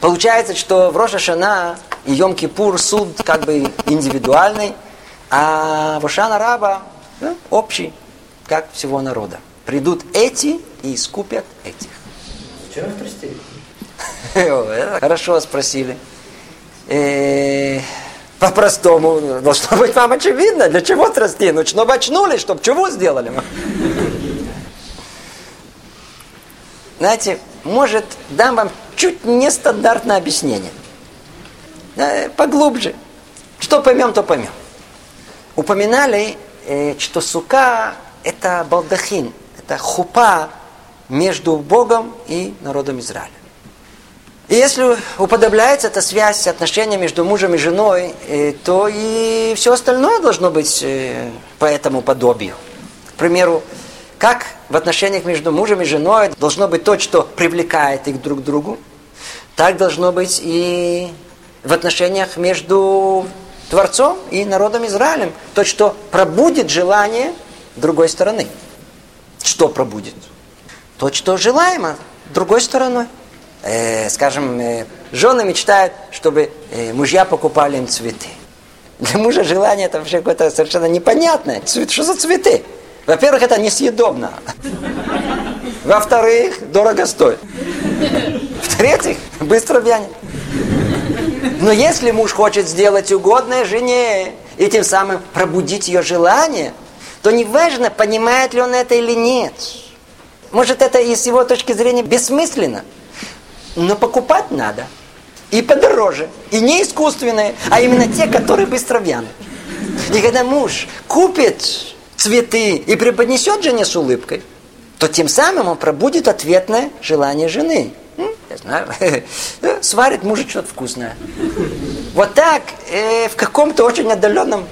Получается, что в Роша Шана и Йом-Кипур суд как бы индивидуальный, а в Ошана Раба ну, общий, как всего народа. Придут эти и искупят этих. Зачем страстей? Хорошо спросили. Э, по-простому, должно быть вам очевидно, для чего страстей? Ну, чтобы очнулись, чтобы чего сделали? Знаете, может, дам вам чуть нестандартное объяснение. Поглубже. Что поймем, то поймем. Упоминали, э, что сука – это балдахин, это хупа между Богом и народом Израиля. И если уподобляется эта связь, отношения между мужем и женой, э, то и все остальное должно быть э, по этому подобию. К примеру, как в отношениях между мужем и женой должно быть то, что привлекает их друг к другу, так должно быть и в отношениях между Творцом и народом Израилем. То, что пробудет желание другой стороны. Что пробудет? То, что желаемо другой стороной. Э, скажем, э, жены мечтают, чтобы э, мужья покупали им цветы. Для мужа желание это вообще какое-то совершенно непонятное. Цвет, что за цветы? Во-первых, это несъедобно. Во-вторых, дорого стоит. В-третьих, быстро вянет. Но если муж хочет сделать угодное жене и тем самым пробудить ее желание, то неважно, понимает ли он это или нет. Может, это и с его точки зрения бессмысленно. Но покупать надо. И подороже. И не искусственные, а именно те, которые быстро вянут. И когда муж купит цветы и преподнесет жене с улыбкой, то тем самым он пробудит ответное желание жены. Я знаю, сварит мужу что-то вкусное. Вот так, э, в каком-то очень отдаленном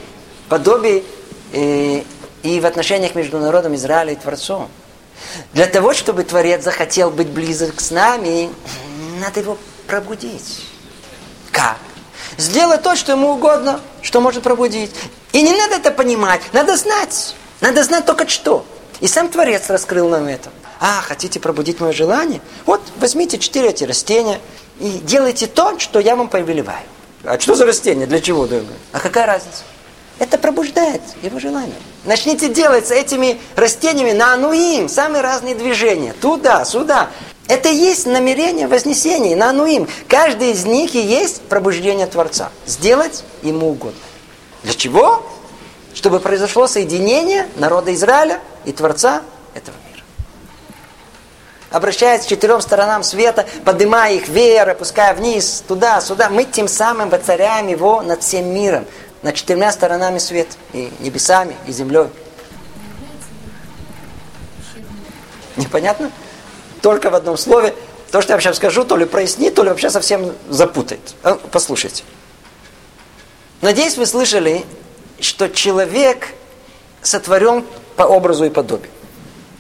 подобии э, и в отношениях между народом Израиля и Творцом. Для того, чтобы Творец захотел быть близок с нами, надо его пробудить. Как? Сделать то, что ему угодно, что может пробудить. И не надо это понимать, надо знать. Надо знать только что. И сам Творец раскрыл нам это. А, хотите пробудить мое желание? Вот, возьмите четыре эти растения и делайте то, что я вам повелеваю. А что за растение? Для чего? А какая разница? Это пробуждает его желание. Начните делать с этими растениями на ануим самые разные движения. Туда, сюда. Это и есть намерение вознесения на ануим. Каждый из них и есть пробуждение Творца. Сделать ему угодно. Для чего? Чтобы произошло соединение народа Израиля и Творца этого мира. Обращаясь к четырем сторонам света, поднимая их вверх, опуская вниз, туда, сюда, мы тем самым воцаряем его над всем миром над четырьмя сторонами света. И небесами, и землей. Непонятно? Только в одном слове. То, что я сейчас скажу, то ли прояснит, то ли вообще совсем запутает. А, послушайте. Надеюсь, вы слышали, что человек сотворен по образу и подобию.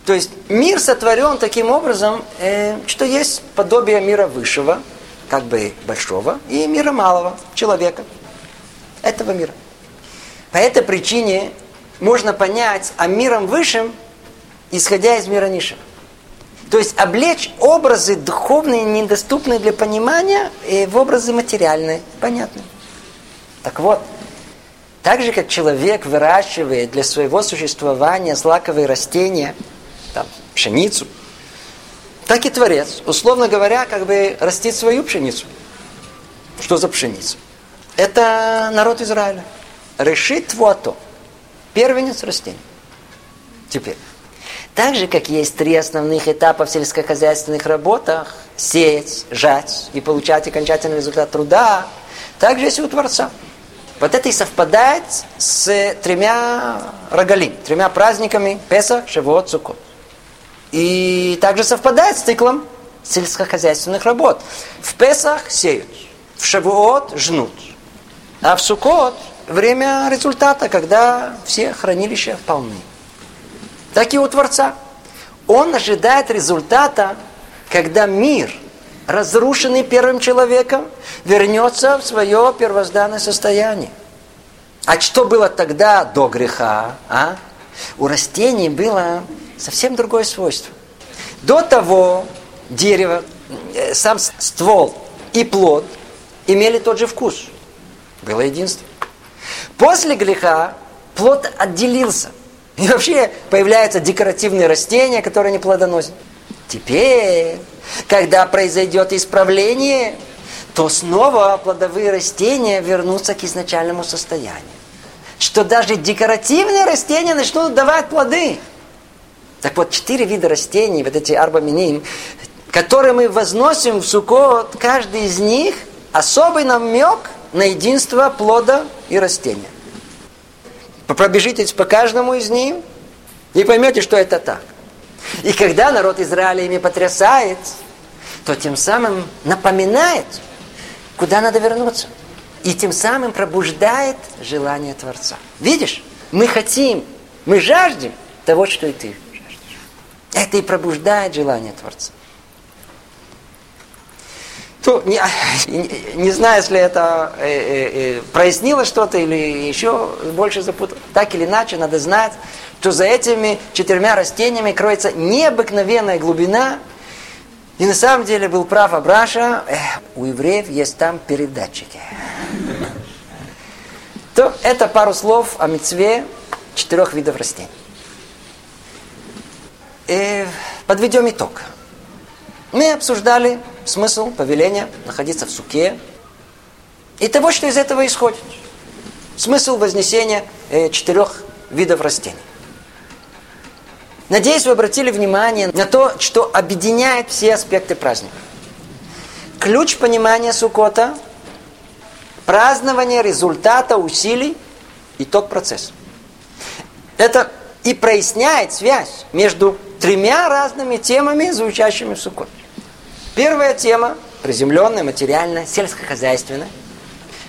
То есть мир сотворен таким образом, э, что есть подобие мира высшего, как бы большого, и мира малого, человека – этого мира. По этой причине можно понять о миром высшем, исходя из мира низшего. То есть облечь образы духовные, недоступные для понимания, в образы материальные, понятно. Так вот, так же, как человек выращивает для своего существования злаковые растения, там, пшеницу, так и Творец, условно говоря, как бы растит свою пшеницу. Что за пшеницу? Это народ Израиля. Решит твуато. Первенец растений. Теперь. Так же, как есть три основных этапа в сельскохозяйственных работах, сеять, жать и получать окончательный результат труда, так же есть и у Творца. Вот это и совпадает с тремя рогалим, тремя праздниками Песах, Шавуот, Суккот. И также совпадает с циклом сельскохозяйственных работ. В Песах сеют, в Шавуот жнут, а в Сукот время результата, когда все хранилища полны. Так и у Творца. Он ожидает результата, когда мир, разрушенный первым человеком, вернется в свое первозданное состояние. А что было тогда до греха? А? У растений было совсем другое свойство. До того дерево, э, сам ствол и плод имели тот же вкус – было единство. После греха плод отделился. И вообще появляются декоративные растения, которые не плодоносят. Теперь, когда произойдет исправление, то снова плодовые растения вернутся к изначальному состоянию. Что даже декоративные растения начнут давать плоды. Так вот, четыре вида растений, вот эти арбаминим, которые мы возносим в сукот, каждый из них особый намек на единство плода и растения. Пробежитесь по каждому из них и поймете, что это так. И когда народ Израиля ими потрясает, то тем самым напоминает, куда надо вернуться. И тем самым пробуждает желание Творца. Видишь, мы хотим, мы жаждем того, что и ты жаждешь. Это и пробуждает желание Творца. То, не, не знаю, если это э, э, э, прояснило что-то или еще больше запутало. Так или иначе, надо знать, что за этими четырьмя растениями кроется необыкновенная глубина. И на самом деле был прав Абраша, э, у евреев есть там передатчики. То это пару слов о мецве четырех видов растений. И э, подведем итог. Мы обсуждали смысл повеления находиться в суке и того, что из этого исходит. Смысл вознесения э, четырех видов растений. Надеюсь, вы обратили внимание на то, что объединяет все аспекты праздника. Ключ понимания Сукота – празднование результата усилий, итог процесса. Это и проясняет связь между тремя разными темами, звучащими в Суккот. Первая тема – приземленная, материальная, сельскохозяйственная.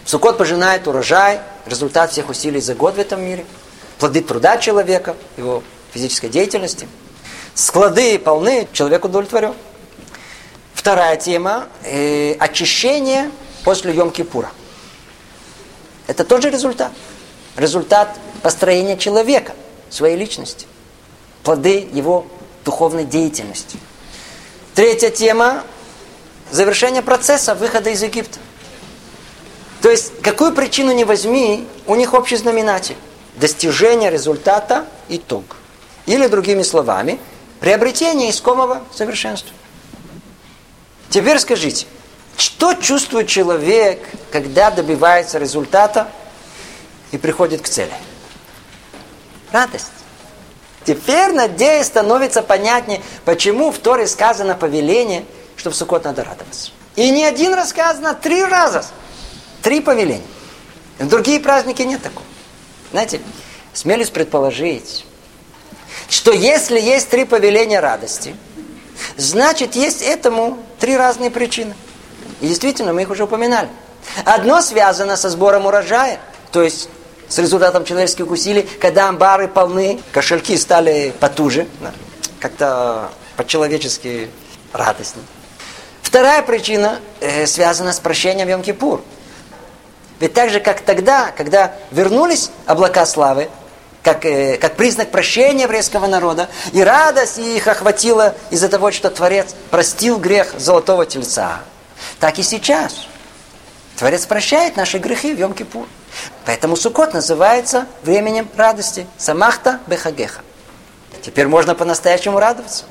Суккот пожинает урожай, результат всех усилий за год в этом мире, плоды труда человека, его физической деятельности. Склады полны, человек удовлетворен. Вторая тема э, – очищение после Йом-Кипура. Это тот же результат. Результат построения человека, своей личности. Плоды его духовной деятельности. Третья тема – завершение процесса выхода из Египта. То есть, какую причину не возьми, у них общий знаменатель. Достижение результата – итог. Или, другими словами, приобретение искомого совершенства. Теперь скажите, что чувствует человек, когда добивается результата и приходит к цели? Радость. Теперь, надеюсь, становится понятнее, почему в Торе сказано повеление, что в Суккот надо радоваться. И не один раз сказано, три раза. Три повеления. В другие праздники нет такого. Знаете, смелюсь предположить, что если есть три повеления радости, значит, есть этому три разные причины. И действительно, мы их уже упоминали. Одно связано со сбором урожая, то есть с результатом человеческих усилий, когда амбары полны, кошельки стали потуже, как-то по-человечески радостнее. Вторая причина э, связана с прощением Йом-Кипур. Ведь так же, как тогда, когда вернулись облака славы, как, э, как признак прощения еврейского народа, и радость их охватила из-за того, что Творец простил грех золотого тельца, так и сейчас. Творец прощает наши грехи в Йом-Кипур. Поэтому Суккот называется временем радости. Самахта бехагеха. Теперь можно по-настоящему радоваться.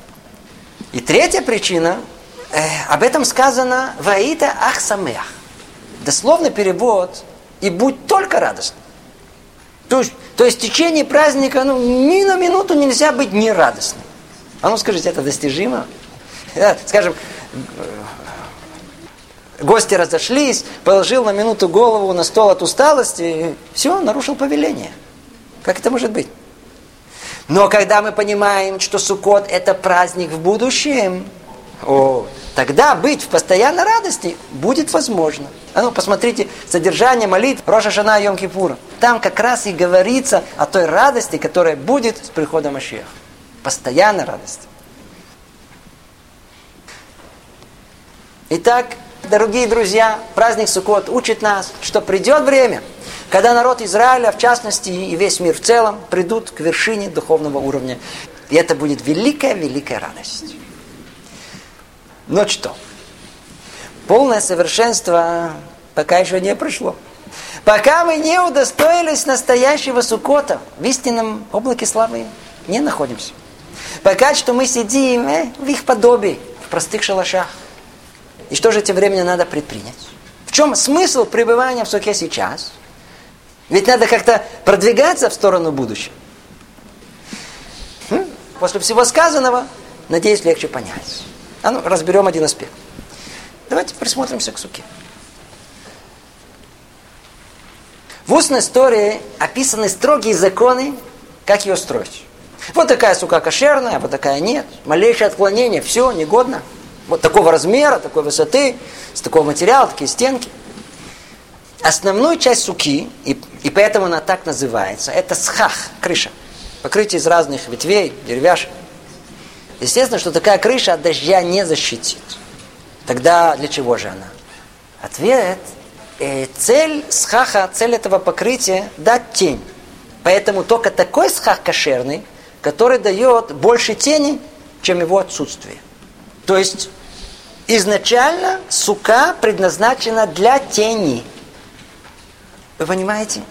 И третья причина, э, об этом сказано «Ваита ахсамех». Дословный перевод «И будь только радостным». То есть, то есть в течение праздника ну, ни на минуту нельзя быть нерадостным. А ну скажите, это достижимо? Скажем, Гости разошлись, положил на минуту голову на стол от усталости, все, нарушил повеление. Как это может быть? Но когда мы понимаем, что Суккот это праздник в будущем, тогда быть в постоянной радости будет возможно. А ну, посмотрите, содержание молитв Роша Шана Йом Кипура. Там как раз и говорится о той радости, которая будет с приходом Машеха. Постоянная радость. Итак, дорогие друзья, праздник Суккот учит нас, что придет время, когда народ Израиля, в частности, и весь мир в целом, придут к вершине духовного уровня. И это будет великая-великая радость. Но что? Полное совершенство пока еще не пришло. Пока мы не удостоились настоящего Суккота, в истинном облаке славы не находимся. Пока что мы сидим э, в их подобии, в простых шалашах. И что же тем временем надо предпринять? В чем смысл пребывания в суке сейчас? Ведь надо как-то продвигаться в сторону будущего. Хм? После всего сказанного, надеюсь, легче понять. А ну, разберем один аспект. Давайте присмотримся к суке. В устной истории описаны строгие законы, как ее строить. Вот такая сука кошерная, вот такая нет. Малейшее отклонение, все, негодно вот такого размера, такой высоты, с такого материала, такие стенки. Основную часть суки, и, и поэтому она так называется, это схах, крыша. Покрытие из разных ветвей, деревяшек. Естественно, что такая крыша от дождя не защитит. Тогда для чего же она? Ответ э, цель схаха, цель этого покрытия дать тень. Поэтому только такой схах кошерный, который дает больше тени, чем его отсутствие. То есть изначально сука предназначена для тени. Вы понимаете?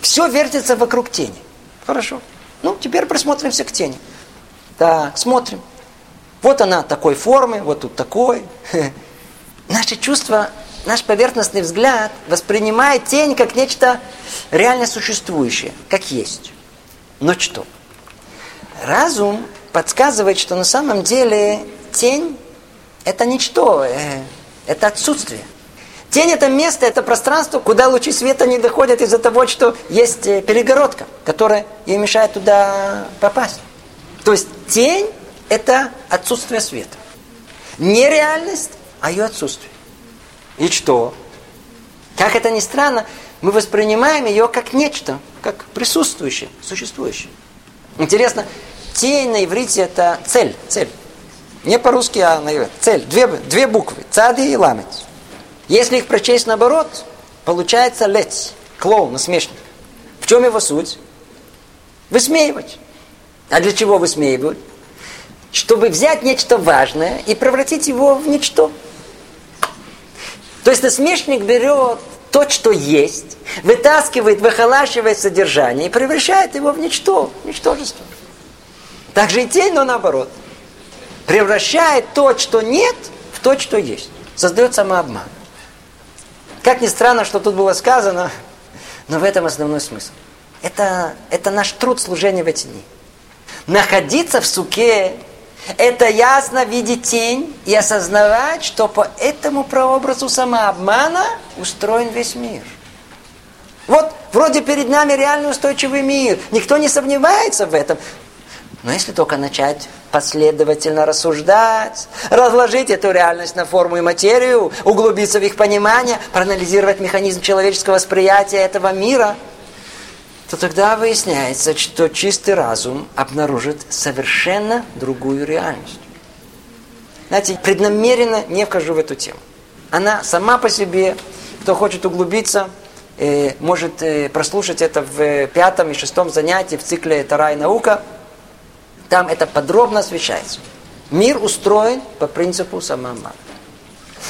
Все вертится вокруг тени. Хорошо. Ну, теперь присмотримся к тени. Да, смотрим. Вот она такой формы, вот тут такой. Наше чувство, наш поверхностный взгляд воспринимает тень как нечто реально существующее, как есть. Но что? Разум подсказывает, что на самом деле тень – это ничто, э, это отсутствие. Тень – это место, это пространство, куда лучи света не доходят из-за того, что есть э, перегородка, которая ей мешает туда попасть. То есть тень – это отсутствие света. Не реальность, а ее отсутствие. И что? Как это ни странно, мы воспринимаем ее как нечто, как присутствующее, существующее. Интересно, тень на иврите это цель, цель. Не по-русски, а на иврите. Цель. Две, две буквы. Цади и ламет. Если их прочесть наоборот, получается лец, клоун, насмешник. В чем его суть? Высмеивать. А для чего высмеивают? Чтобы взять нечто важное и превратить его в ничто. То есть насмешник берет то, что есть, вытаскивает, выхолащивает содержание и превращает его в ничто, в ничтожество. Так же и тень, но наоборот. Превращает то, что нет, в то, что есть. Создает самообман. Как ни странно, что тут было сказано, но в этом основной смысл. Это, это наш труд служения в эти дни. Находиться в суке – это ясно видеть тень и осознавать, что по этому прообразу самообмана устроен весь мир. Вот вроде перед нами реальный устойчивый мир. Никто не сомневается в этом. Но если только начать последовательно рассуждать, разложить эту реальность на форму и материю, углубиться в их понимание, проанализировать механизм человеческого восприятия этого мира, то тогда выясняется, что чистый разум обнаружит совершенно другую реальность. Знаете, преднамеренно не вхожу в эту тему. Она сама по себе, кто хочет углубиться, э, может э, прослушать это в пятом и шестом занятии в цикле «Тара и наука», там это подробно освещается. Мир устроен по принципу самообмана.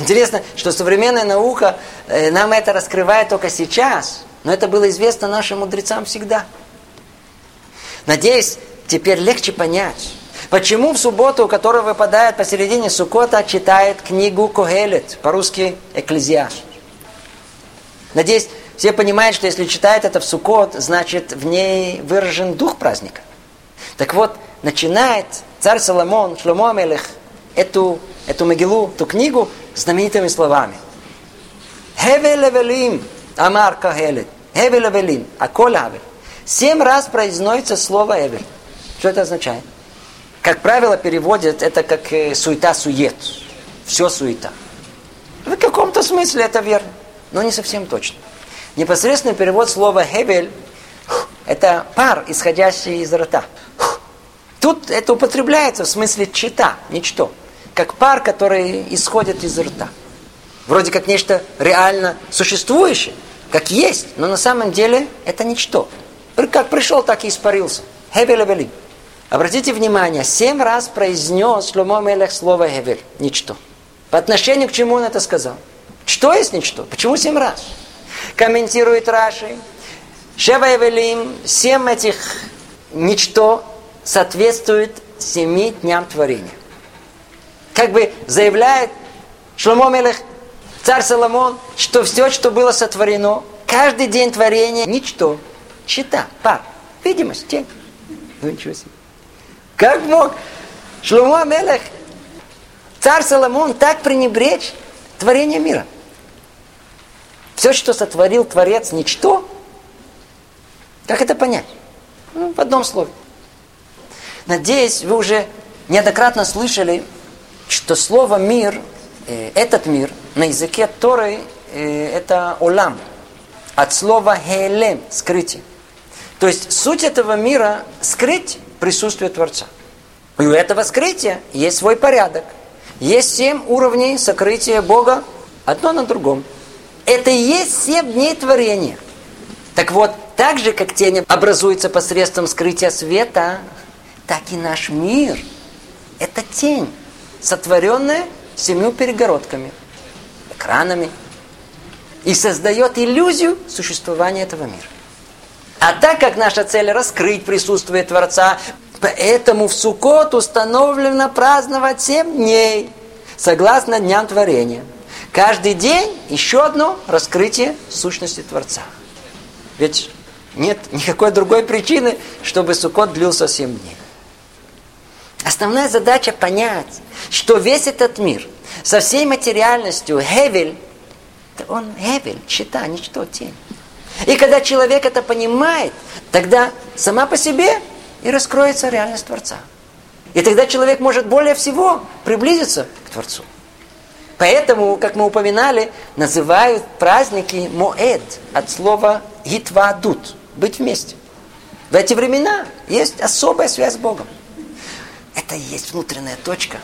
Интересно, что современная наука э, нам это раскрывает только сейчас, но это было известно нашим мудрецам всегда. Надеюсь, теперь легче понять, почему в субботу, которая выпадает посередине Сукота, читает книгу Когелет, по-русски Экклезиаст. Надеюсь, все понимают, что если читает это в Сукот, значит в ней выражен дух праздника. Так вот, начинает царь Соломон, Шломо Амелех, эту, эту Могилу, эту книгу знаменитыми словами. Хевел Эвелим, Амар Кахелет. Хевел Эвелим, Аколь Авель. Семь раз произносится слово Эвель. Что это означает? Как правило, переводят это как э, суета-сует. Все суета. В каком-то смысле это верно, но не совсем точно. Непосредственный перевод слова «хевель» – это пар, исходящий из рта. Тут это употребляется в смысле чита, ничто. Как пар, который исходит из рта. Вроде как нечто реально существующее, как есть, но на самом деле это ничто. Как пришел, так и испарился. Хевель Обратите внимание, семь раз произнес Шломо Мелех слово Хевель, ничто. По отношению к чему он это сказал? Что есть ничто? Почему семь раз? Комментирует Раши. Шева Эвелим, семь этих ничто соответствует семи дням творения. Как бы заявляет Шломо Мелех, царь Соломон, что все, что было сотворено, каждый день творения, ничто, чита, пар, видимость, тень. Ну ничего себе. Как мог Шломо Мелех, царь Соломон, так пренебречь творение мира? Все, что сотворил Творец, ничто, как это понять? Ну, в одном слове. Надеюсь, вы уже неоднократно слышали, что слово «мир», этот мир, на языке Торы, э, это «олам». От слова «хелем» – «скрытие». То есть суть этого мира – скрыть присутствие Творца. И у этого скрытия есть свой порядок. Есть семь уровней сокрытия Бога, одно на другом. Это и есть семь дней творения. Так вот, так же, как тень образуется посредством скрытия света, так и наш мир – это тень, сотворенная семью перегородками, экранами, и создает иллюзию существования этого мира. А так как наша цель раскрыть присутствие Творца, поэтому в Суккот установлено праздновать семь дней, согласно дням творения. Каждый день еще одно раскрытие сущности Творца. Ведь нет никакой другой причины, чтобы Суккот длился семь дней. Основная задача понять, что весь этот мир со всей материальностью, Хевель, он Хевель, чита, ничто, тень. И когда человек это понимает, тогда сама по себе и раскроется реальность Творца. И тогда человек может более всего приблизиться к Творцу. Поэтому, как мы упоминали, называют праздники Моэд от слова Гитвадут – быть вместе. В эти времена есть особая связь с Богом. Это и есть внутренняя точка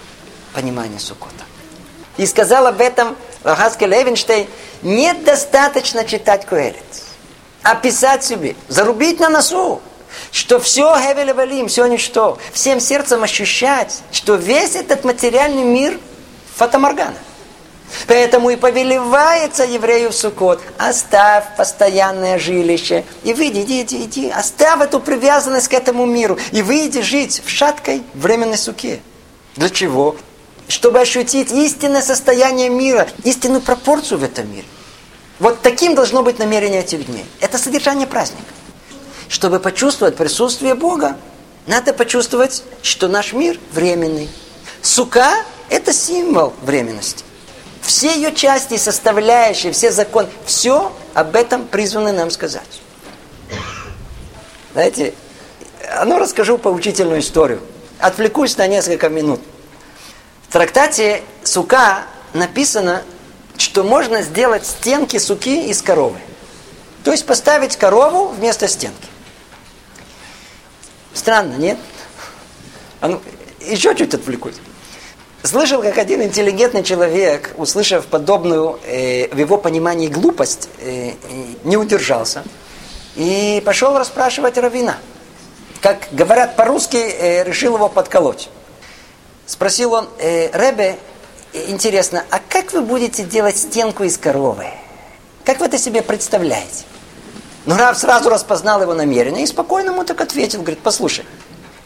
понимания Суккота. И сказал об этом Лахаскель Левинштейн, недостаточно читать Куэлит описать себе, зарубить на носу, что все Хевель Валим, все ничто, всем сердцем ощущать, что весь этот материальный мир фатоморгана. Поэтому и повелевается еврею в Суккот, оставь постоянное жилище, и выйди, иди, иди, иди, оставь эту привязанность к этому миру, и выйди жить в шаткой временной суке. Для чего? Чтобы ощутить истинное состояние мира, истинную пропорцию в этом мире. Вот таким должно быть намерение этих дней. Это содержание праздника. Чтобы почувствовать присутствие Бога, надо почувствовать, что наш мир временный. Сука – это символ временности. Все ее части, составляющие, все законы, все об этом призваны нам сказать. Знаете, а ну расскажу поучительную историю. Отвлекусь на несколько минут. В трактате Сука написано, что можно сделать стенки суки из коровы. То есть поставить корову вместо стенки. Странно, нет? А ну, еще чуть отвлекусь. Слышал, как один интеллигентный человек, услышав подобную э, в его понимании глупость, э, не удержался и пошел расспрашивать Равина. Как говорят по-русски, э, решил его подколоть. Спросил он, э, Ребе, интересно, а как вы будете делать стенку из коровы? Как вы это себе представляете? Ну, Рав сразу распознал его намерение и спокойно ему так ответил. Говорит, послушай,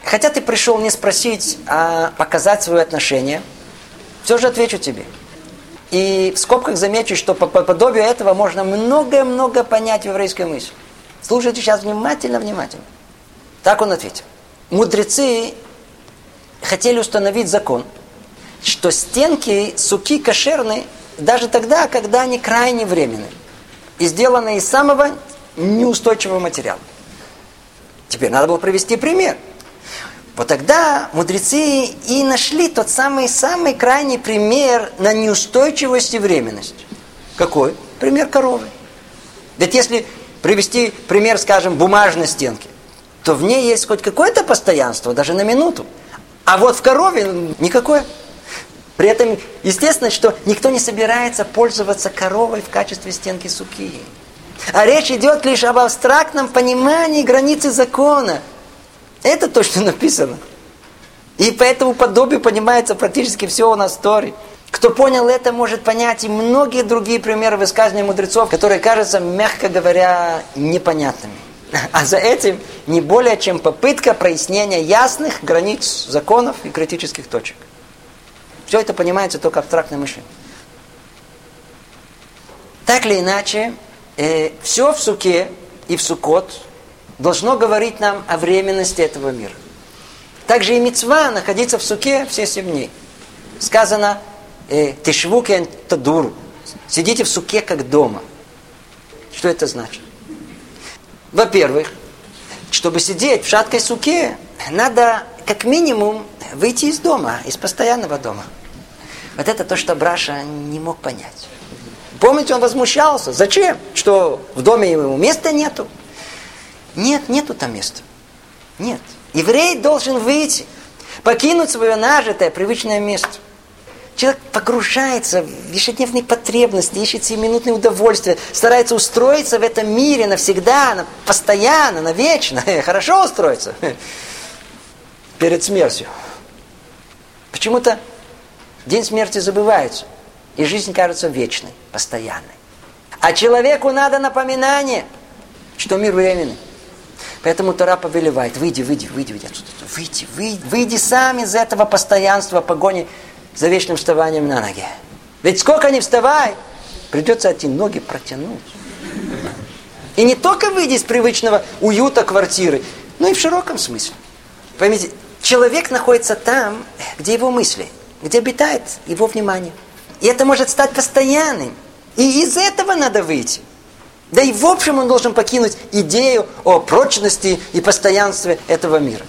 хотя ты пришел не спросить, а показать свое отношение, все же отвечу тебе. И в скобках замечу, что по подобию этого можно много-много понять в еврейской мысли. Слушайте сейчас внимательно, внимательно. Так он ответил. Мудрецы хотели установить закон – что стенки суки кошерны даже тогда, когда они крайне временные и сделаны из самого неустойчивого материала. Теперь надо было привести пример. Вот тогда мудрецы и нашли тот самый-самый крайний пример на неустойчивость и временность. Какой? Пример коровы. Ведь если привести пример, скажем, бумажной стенки, то в ней есть хоть какое-то постоянство, даже на минуту. А вот в корове никакое. При этом, естественно, что никто не собирается пользоваться коровой в качестве стенки суки. А речь идет лишь об абстрактном понимании границы закона. Это то, что написано. И по этому подобию понимается практически все у нас в Торе. Кто понял это, может понять и многие другие примеры высказывания мудрецов, которые кажутся, мягко говоря, непонятными. А за этим не более чем попытка прояснения ясных границ законов и критических точек. Все это понимается только абстрактным мышлением. Так или иначе, э, все в суке и в сукот должно говорить нам о временности этого мира. Также и мецва находиться в суке все семь дней. Сказано э, «Тишвукен тадуру» Сидите в суке, как дома. Что это значит? Во-первых, чтобы сидеть в шаткой суке, надо как минимум выйти из дома, из постоянного дома. Вот это то, что Браша не мог понять. Помните, он возмущался. Зачем? Что в доме ему места нету? Нет, нету там места. Нет. Еврей должен выйти, покинуть свое нажитое, привычное место. человек погружается в ежедневные потребности, ищет себе минутные удовольствия, старается устроиться в этом мире навсегда, на, постоянно, навечно. Хорошо устроиться перед смертью. Почему-то день смерти забывается, и жизнь кажется вечной, постоянной. А человеку надо напоминание, что мир временный. Поэтому Тора повелевает, выйди, выйди, выйди, выйди отсюда, выйди, выйди, выйди сам из этого постоянства погони за вечным вставанием на ноги. Ведь сколько ни вставай, придется эти ноги протянуть. И не только выйди из привычного уюта квартиры, но и в широком смысле. Поймите, человек находится там, где его мысли, где обитает его внимание. И это может стать постоянным. И из этого надо выйти. Да и в общем он должен покинуть идею о прочности и постоянстве этого мира.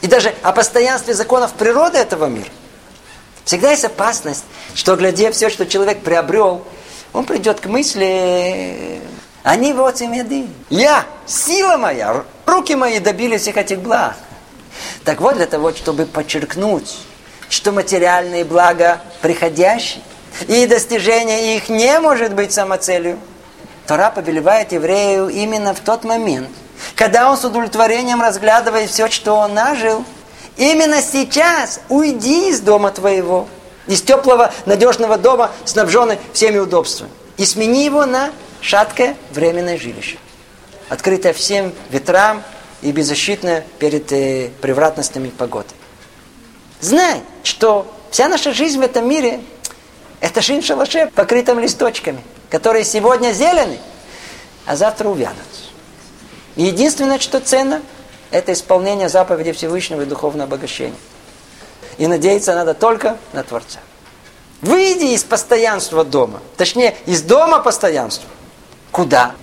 И даже о постоянстве законов природы этого мира. Всегда есть опасность, что, глядя все, что человек приобрел, он придет к мысли, они вот имеды. Я, сила моя, руки мои добились всех этих благ. Так вот, для того, чтобы подчеркнуть, что материальные блага приходящие, и достижение их не может быть самоцелью, Тора повелевает еврею именно в тот момент, когда он с удовлетворением разглядывает все, что он нажил, именно сейчас уйди из дома твоего, из теплого, надежного дома, снабженный всеми удобствами, и смени его на шаткое временное жилище, открытое всем ветрам и беззащитное перед э, превратностями погоды. Знай, что вся наша жизнь в этом мире – это в шалаше, покрытым листочками – которые сегодня зелены, а завтра увянут. единственное, что ценно, это исполнение заповеди Всевышнего и духовного обогащения. И надеяться надо только на Творца. Выйди из постоянства дома. Точнее, из дома постоянства. Куда?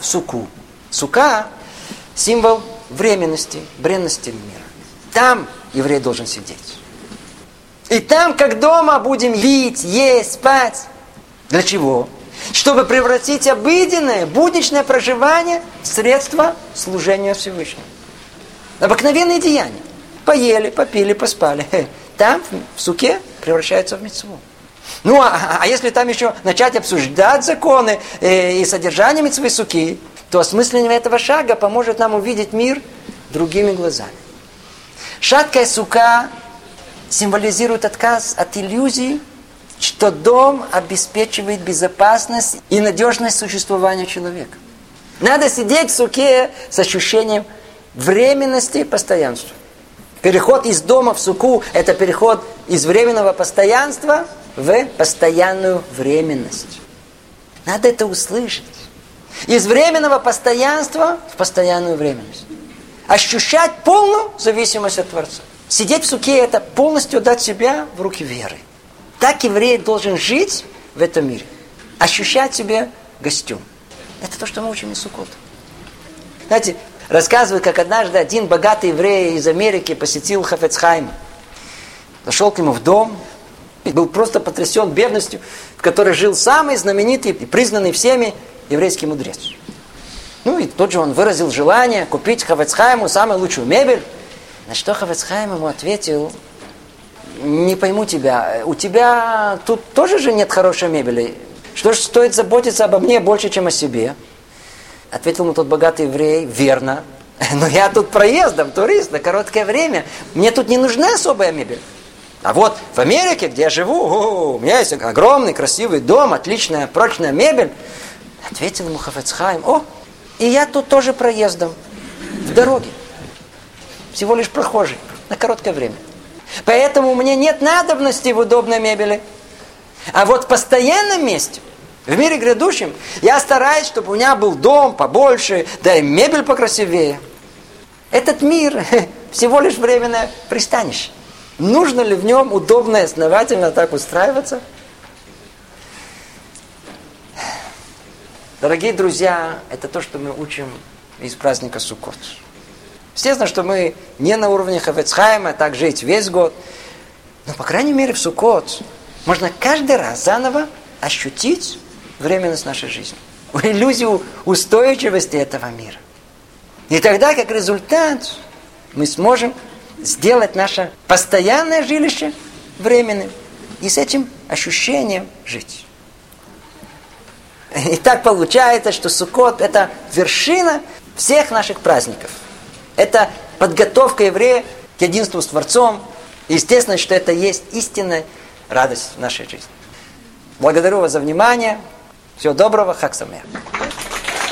В суку. Сука – символ временности, бренности мира. Там еврей должен сидеть. И там, как дома, будем пить, есть, спать. Для чего? Чтобы превратить обыденное, будничное проживание в средство служения Всевышнему. Обыкновенные деяния. Поели, попили, поспали. Там, в суке, превращается в мецву. Ну, а, а если там еще начать обсуждать законы э, и содержание мецвы суки, то осмысление этого шага поможет нам увидеть мир другими глазами. Шаткая сука символизирует отказ от иллюзий что дом обеспечивает безопасность и надежность существования человека. Надо сидеть в суке с ощущением временности и постоянства. Переход из дома в суку – это переход из временного постоянства в постоянную временность. Надо это услышать. Из временного постоянства в постоянную временность. Ощущать полную зависимость от Творца. Сидеть в суке – это полностью дать себя в руки веры. Так еврей должен жить в этом мире. Ощущать себе гостем. Это то, что мы учим из Суккот. Знаете, рассказывают, как однажды один богатый еврей из Америки посетил Хафецхайма. Зашел к нему в дом, и был просто потрясен бедностью, в которой жил самый знаменитый и признанный всеми еврейский мудрец. Ну и тут же он выразил желание купить Хафецхайму самую лучшую мебель. На что Хафецхайм ему ответил, не пойму тебя. У тебя тут тоже же нет хорошей мебели. Что ж стоит заботиться обо мне больше, чем о себе? Ответил ему тот богатый еврей, верно. Но я тут проездом, турист, на короткое время. Мне тут не нужна особая мебель. А вот в Америке, где я живу, у меня есть огромный красивый дом, отличная прочная мебель. Ответил ему Хафецхайм, о, и я тут тоже проездом, в дороге. Всего лишь прохожий, на короткое время. Поэтому мне нет надобности в удобной мебели. А вот в постоянном месте, в мире грядущем, я стараюсь, чтобы у меня был дом побольше, да и мебель покрасивее. Этот мир всего лишь временное пристанище. Нужно ли в нем удобно и основательно так устраиваться? Дорогие друзья, это то, что мы учим из праздника Суккот. Естественно, что мы не на уровне Хафецхайма, так жить весь год. Но, по крайней мере, в Суккот можно каждый раз заново ощутить временность нашей жизни. Иллюзию устойчивости этого мира. И тогда, как результат, мы сможем сделать наше постоянное жилище временным. И с этим ощущением жить. И так получается, что Суккот – это вершина всех наших праздников. Это подготовка еврея к единству с Творцом. естественно, что это есть истинная радость в нашей жизни. Благодарю вас за внимание. Всего доброго. Хак Самех.